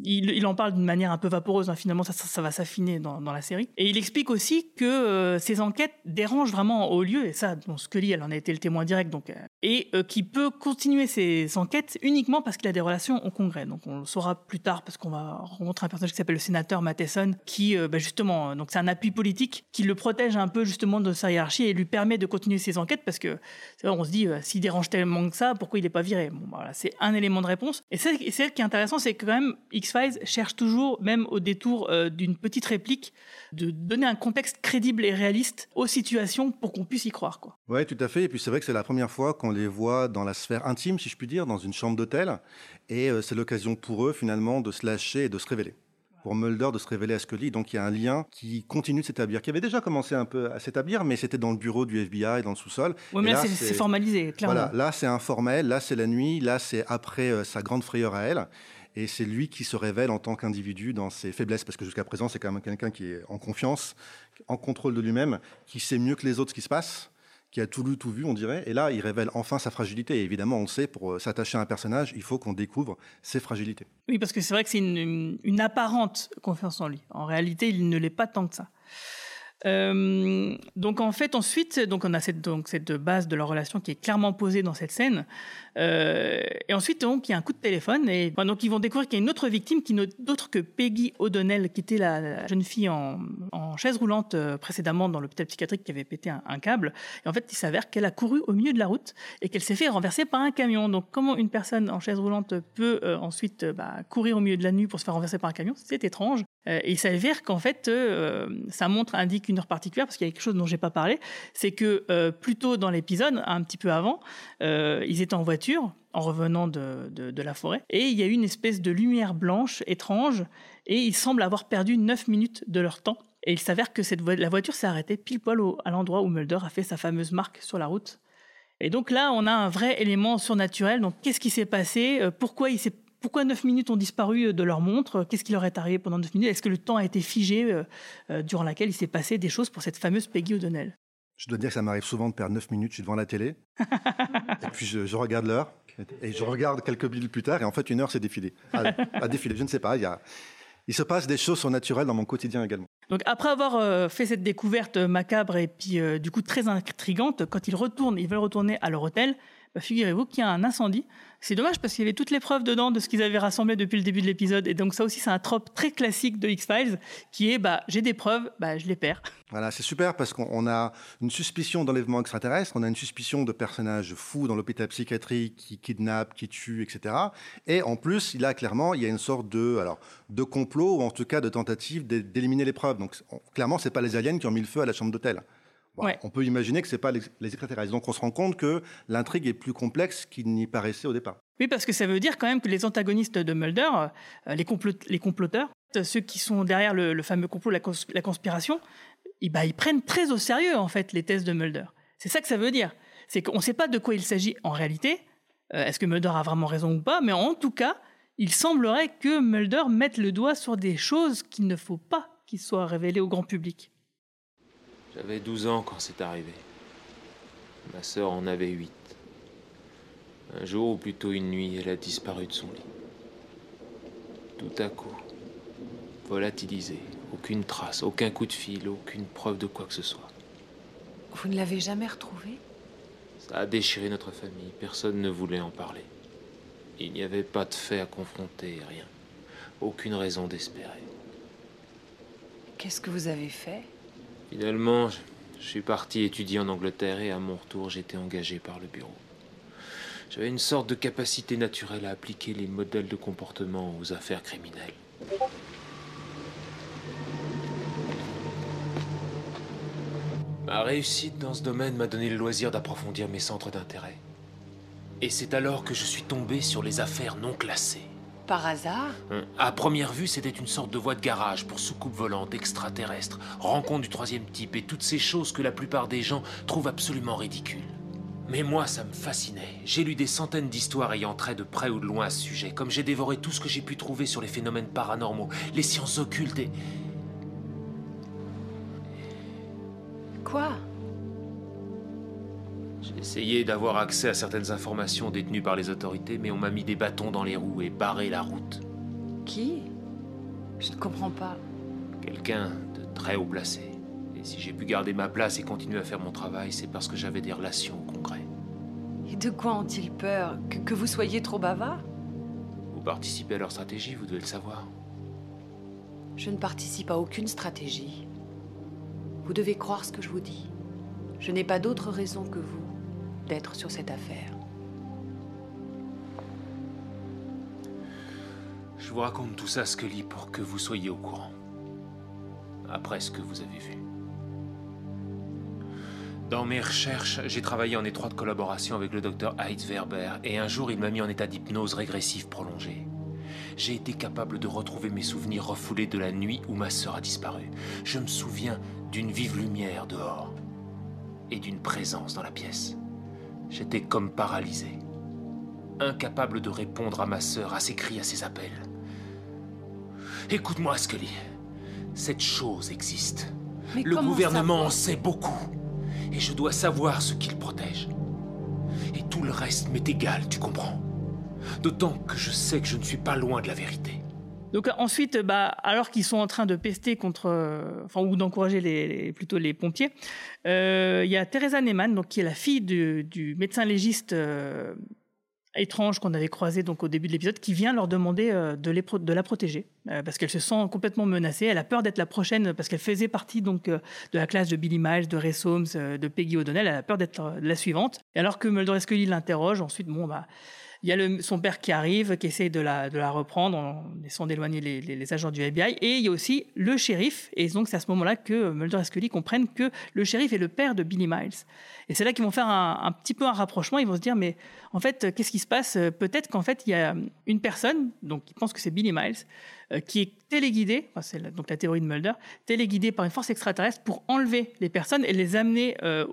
il, en parle d'une manière un peu vaporeuse, hein, finalement ça, ça, va s'affiner dans, la série. Et il explique aussi que euh, ces enquêtes dérangent vraiment au lieu, et ça, bon, Scully, elle en a été le témoin direct, donc et euh, qui peut continuer ses enquêtes uniquement parce qu'il a des relations au Congrès. Donc on le saura plus tard parce qu'on va rencontrer un personnage qui s'appelle le sénateur Matheson, qui euh, bah, justement, donc c'est un appui politique qui le protège un peu justement de sa hiérarchie et lui permet de continuer ses enquêtes parce que on se dit s'il dérange tellement que ça, pourquoi il n'est pas viré? Bon, bah, voilà, c'est un élément de réponse. Et c'est ce qui est intéressant, c'est que quand même X-Files cherche toujours, même au détour d'une petite réplique, de donner un contexte crédible et réaliste aux situations pour qu'on puisse y croire. Quoi. Ouais, tout à fait. Et puis c'est vrai que c'est la première fois qu'on les voit dans la sphère intime, si je puis dire, dans une chambre d'hôtel. Et euh, c'est l'occasion pour eux, finalement, de se lâcher et de se révéler. Pour Mulder de se révéler à Scully. Donc il y a un lien qui continue de s'établir, qui avait déjà commencé un peu à s'établir, mais c'était dans le bureau du FBI, dans le sous-sol. Oui, mais là, c'est formalisé, clairement. Voilà, là c'est informel, là c'est la nuit, là c'est après euh, sa grande frayeur à elle. Et c'est lui qui se révèle en tant qu'individu dans ses faiblesses, parce que jusqu'à présent, c'est quand même quelqu'un qui est en confiance, en contrôle de lui-même, qui sait mieux que les autres ce qui se passe, qui a tout lu, tout vu, on dirait. Et là, il révèle enfin sa fragilité. Et évidemment, on le sait, pour s'attacher à un personnage, il faut qu'on découvre ses fragilités. Oui, parce que c'est vrai que c'est une, apparente confiance en lui. En réalité, il ne l'est pas tant que ça. Euh, donc en fait ensuite donc on a cette donc cette base de leur relation qui est clairement posée dans cette scène. Euh, et ensuite donc il y a un coup de téléphone et enfin, donc ils vont découvrir qu'il y a une autre victime qui n'est d'autre que Peggy O'Donnell qui était la, jeune fille en, en, chaise roulante euh, précédemment dans l'hôpital psychiatrique qui avait pété un, câble. Et en fait il s'avère qu'elle a couru au milieu de la route et qu'elle s'est fait renverser par un camion. Donc comment une personne en chaise roulante peut euh, ensuite bah, courir au milieu de la nuit pour se faire renverser par un camion c'est étrange et il s'avère qu'en fait ça montre indique une heure particulière parce qu'il y a quelque chose dont j'ai pas parlé, c'est que euh, plus tôt dans l'épisode, un petit peu avant, euh, ils étaient en voiture en revenant de, la forêt et il y a eu une espèce de lumière blanche étrange et ils semblent avoir perdu 9 minutes de leur temps. Et il s'avère que cette la voiture s'est arrêtée pile poil à l'endroit où Mulder a fait sa fameuse marque sur la route. Et donc là, on a un vrai élément surnaturel. Donc qu'est-ce qui s'est passé? Pourquoi il s'est pourquoi 9 minutes ont disparu de leur montre? Qu'est-ce qui leur est arrivé pendant 9 minutes? Est-ce que le temps a été figé euh, euh, durant laquelle il s'est passé des choses pour cette fameuse Peggy O'Donnell? Je dois dire que ça m'arrive souvent de perdre 9 minutes, je suis devant la télé, et puis je, je regarde l'heure, et je regarde quelques minutes plus tard, et en fait une heure s'est défilée. À, à défiler, je ne sais pas, il, y a, il se passe des choses surnaturelles dans mon quotidien également. Donc après avoir euh, fait cette découverte macabre et puis euh, du coup très intrigante, quand ils retournent, ils veulent retourner à leur hôtel, bah, figurez-vous qu'il y a un incendie. C'est dommage parce qu'il y avait toutes les preuves dedans de ce qu'ils avaient rassemblé depuis le début de l'épisode. Et donc ça aussi, c'est un trope très classique de X-Files qui est bah, j'ai des preuves, bah, je les perds. Voilà, c'est super parce qu'on a une suspicion d'enlèvement extraterrestre, on a une suspicion de personnages fous dans l'hôpital psychiatrique qui kidnappent, qui tuent, etc. Et en plus, là, clairement, il y a une sorte de, alors, de complot ou en tout cas de tentative d'éliminer les preuves. Donc on, clairement, c'est pas les aliens qui ont mis le feu à la chambre d'hôtel. Bon, ouais. On peut imaginer que ce n'est pas les, les, extraterrestres. Donc on se rend compte que l'intrigue est plus complexe qu'il n'y paraissait au départ. Oui, parce que ça veut dire quand même que les antagonistes de Mulder, euh, les, complot les, comploteurs, ceux qui sont derrière le, le fameux complot, la, cons la conspiration, ils, bah, ils, prennent très au sérieux en fait les thèses de Mulder. C'est ça que ça veut dire. C'est qu'on ne sait pas de quoi il s'agit en réalité. Euh, Est-ce que Mulder a vraiment raison ou pas? Mais en tout cas, il semblerait que Mulder mette le doigt sur des choses qu'il ne faut pas qu'ils soient révélées au grand public. J'avais 12 ans quand c'est arrivé. Ma sœur en avait 8. Un jour, ou plutôt une nuit, elle a disparu de son lit. Tout à coup, volatilisée, aucune trace, aucun coup de fil, aucune preuve de quoi que ce soit. Vous ne l'avez jamais retrouvée? Ça a déchiré notre famille, personne ne voulait en parler. Il n'y avait pas de fait à confronter, rien. Aucune raison d'espérer. Qu'est-ce que vous avez fait? Finalement, je suis parti étudier en Angleterre et à mon retour, j'étais engagé par le bureau. J'avais une sorte de capacité naturelle à appliquer les modèles de comportement aux affaires criminelles. Ma réussite dans ce domaine m'a donné le loisir d'approfondir mes centres d'intérêt. Et c'est alors que je suis tombé sur les affaires non classées. Par hasard À première vue, c'était une sorte de voie de garage pour soucoupe volante extraterrestre, rencontre du troisième type et toutes ces choses que la plupart des gens trouvent absolument ridicules. Mais moi, ça me fascinait. J'ai lu des centaines d'histoires ayant trait de près ou de loin à ce sujet, comme j'ai dévoré tout ce que j'ai pu trouver sur les phénomènes paranormaux, les sciences occultes et... Quoi? J'ai essayé d'avoir accès à certaines informations détenues par les autorités, mais on m'a mis des bâtons dans les roues et barré la route. Qui? Je ne comprends pas. Quelqu'un de très haut placé. Et si j'ai pu garder ma place et continuer à faire mon travail, c'est parce que j'avais des relations au Congrès. Et de quoi ont-ils peur? Que, que vous soyez trop bavard? Vous participez à leur stratégie, vous devez le savoir. Je ne participe à aucune stratégie. Vous devez croire ce que je vous dis. Je n'ai pas d'autre raison que vous d'être sur cette affaire. Je vous raconte tout ça, Scully, pour que vous soyez au courant. Après ce que vous avez vu. Dans mes recherches, j'ai travaillé en étroite collaboration avec le docteur Heitz Werber, et un jour il m'a mis en état d'hypnose régressive prolongée. J'ai été capable de retrouver mes souvenirs refoulés de la nuit où ma sœur a disparu. Je me souviens d'une vive lumière dehors et d'une présence dans la pièce. J'étais comme paralysé, incapable de répondre à ma sœur, à ses cris, à ses appels. Écoute-moi, Scully. Cette chose existe. Mais Le gouvernement en sait beaucoup. Et je dois savoir ce qu'il protège. Et tout le reste m'est égal, tu comprends D'autant que je sais que je ne suis pas loin de la vérité. Donc ensuite, bah, alors qu'ils sont en train de pester contre, euh, ou d'encourager les, plutôt les pompiers, euh, il y a Teresa Neyman, donc qui est la fille du, médecin légiste euh, étrange qu'on avait croisé donc au début de l'épisode, qui vient leur demander de, la protéger parce qu'elle se sent complètement menacée. Elle a peur d'être la prochaine parce qu'elle faisait partie donc de la classe de Billy Miles, de Ray Soames, de Peggy O'Donnell. Elle a peur d'être la suivante. Et alors que Mulder et Scully l'interrogent, ensuite bon bah il y a le- son père qui arrive, qui essaye de la, reprendre en essayant d'éloigner les, agents du FBI. Et il y a aussi le shérif. Et donc, c'est à ce moment-là que Mulder et Scully comprennent que le shérif est le père de Billy Miles. Et c'est là qu'ils vont faire un, petit peu un rapprochement. Ils vont se dire, mais en fait, qu'est-ce qui se passe? Peut-être qu'en fait, il y a une personne, donc qui pense que c'est Billy Miles, euh, qui est téléguidée, c'est donc la théorie de Mulder, téléguidée par une force extraterrestre pour enlever les personnes et les amener euh,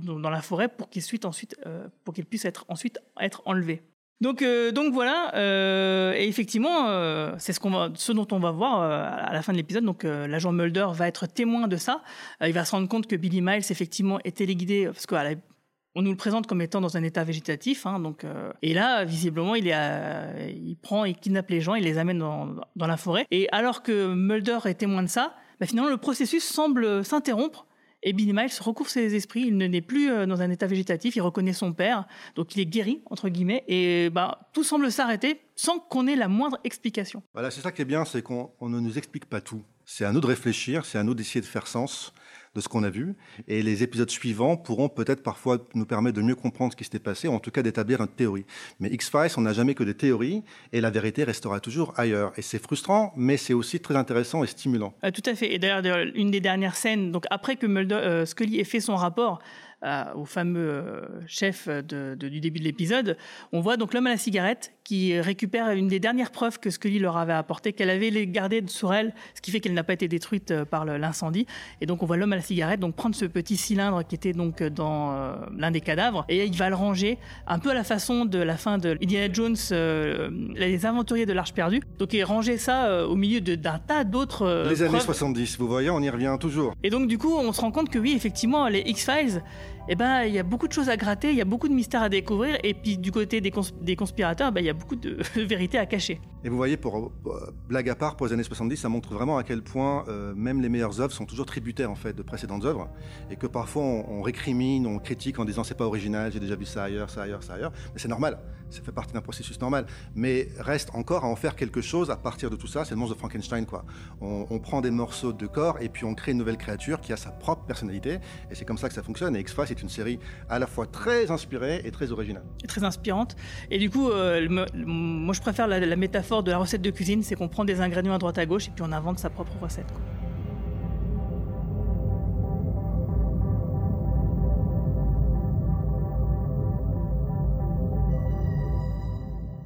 dans la forêt euh, pour qu'ils puissent être ensuite être enlevés. Donc, euh, donc voilà, euh, et effectivement, euh, c'est ce, dont on va voir à la fin de l'épisode. Donc, l'agent Mulder va être témoin de ça. Il va se rendre compte que Billy Miles, effectivement, est téléguidé, parce qu'on nous le présente comme étant dans un état végétatif. hein, donc, et là, visiblement, il, il prend, il kidnappe les gens, il les amène dans, dans la forêt. Et alors que Mulder est témoin de ça, bah, finalement, le processus semble s'interrompre. Et Billy Miles recouvre ses esprits, il n'est plus euh, dans un état végétatif, il reconnaît son père, donc il est guéri, entre guillemets, et bah, tout semble s'arrêter sans qu'on ait la moindre explication. Voilà, c'est ça qui est bien, c'est qu'on on ne nous explique pas tout. C'est à nous de réfléchir, c'est à nous d'essayer de faire sens de ce qu'on a vu. Et les épisodes suivants pourront peut-être parfois nous permettre de mieux comprendre ce qui s'était passé, ou en tout cas d'établir une théorie. Mais X-Files, on n'a jamais que des théories, et la vérité restera toujours ailleurs. Et c'est frustrant, mais c'est aussi très intéressant et stimulant. Euh, tout à fait. Et d'ailleurs, une des dernières scènes, donc après que Mulder, euh, Scully ait fait son rapport euh, au fameux chef du début de l'épisode, on voit donc l'homme à la cigarette qui récupère une des dernières preuves que Scully leur avait apportées, qu'elle avait les gardées sur elle, ce qui fait qu'elle n'a pas été détruite euh, par l'incendie. Et donc on voit l'homme à la cigarette donc prendre ce petit cylindre qui était donc dans euh, l'un des cadavres et il va le ranger un peu à la façon de la fin de Indiana Jones, euh, les aventuriers de l'Arche perdue. Donc il rangeait ça euh, au milieu de- d'un tas d'autres euh, les années preuves. 70, vous voyez, on y revient toujours. Et donc du coup, on se rend compte que oui, effectivement, les X-Files, eh ben, il y a beaucoup de choses à gratter, il y a beaucoup de mystères à découvrir, et puis du côté des, des conspirateurs, ben, il y a beaucoup de vérités à cacher. Et vous voyez, pour euh, blague à part, pour les années 70, ça montre vraiment à quel point euh, même les meilleures œuvres sont toujours tributaires en fait de précédentes œuvres, et que parfois on, on récrimine, on critique en disant c'est pas original, j'ai déjà vu ça ailleurs, ça ailleurs, ça ailleurs. Mais c'est normal, ça fait partie d'un processus normal. Mais reste encore à en faire quelque chose à partir de tout ça. C'est le monstre de Frankenstein quoi. On, prend des morceaux de corps et puis on crée une nouvelle créature qui a sa propre personnalité, et c'est comme ça que ça fonctionne. Et X-Files est une série à la fois très inspirée et très originale. Et très inspirante. Et du coup, euh, moi je préfère la, métaphore de la recette de cuisine, c'est qu'on prend des ingrédients à droite à gauche et puis on invente sa propre recette.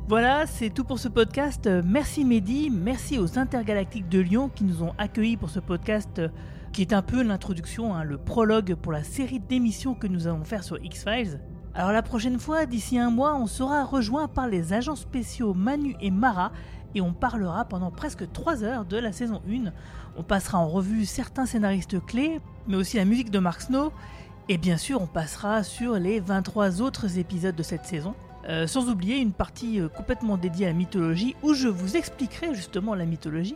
Voilà, c'est tout pour ce podcast. Merci Mehdi, merci aux Intergalactiques de Lyon qui nous ont accueillis pour ce podcast euh, qui est un peu l'introduction, hein, le prologue pour la série d'émissions que nous allons faire sur X-Files. Alors la prochaine fois, d'ici un mois, on sera rejoint par les agents spéciaux Manu et Mara et on parlera pendant presque 3 heures de la saison 1. On passera en revue certains scénaristes clés, mais aussi la musique de Mark Snow, et bien sûr on passera sur les 23 autres épisodes de cette saison. Euh, sans oublier une partie euh, complètement dédiée à la mythologie où je vous expliquerai justement la mythologie,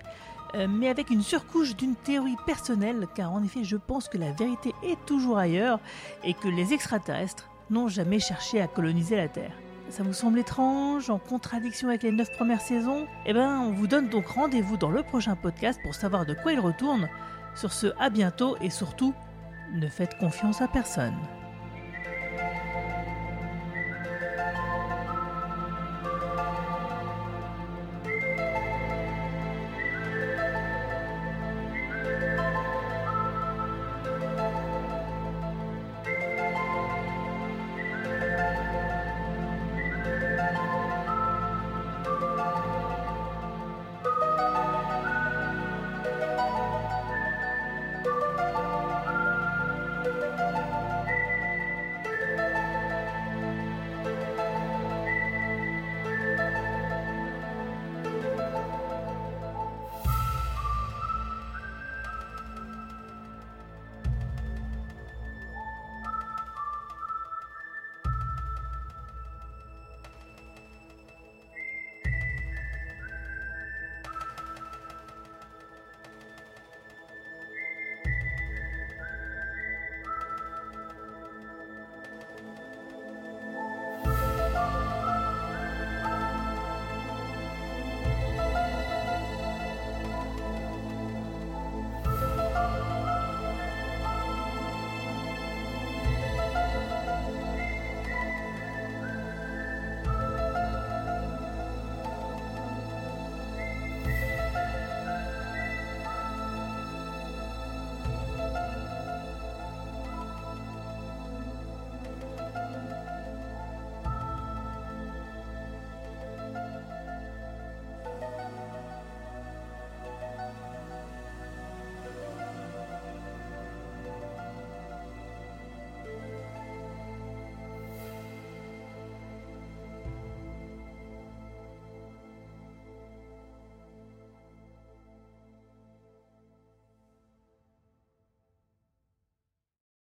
euh, mais avec une surcouche d'une théorie personnelle, car en effet je pense que la vérité est toujours ailleurs et que les extraterrestres n'ont jamais cherché à coloniser la Terre. Ça vous semble étrange, en contradiction avec les 9 premières saisons? Eh ben, on vous donne donc rendez-vous dans le prochain podcast pour savoir de quoi il retourne. Sur ce, à bientôt et surtout, ne faites confiance à personne.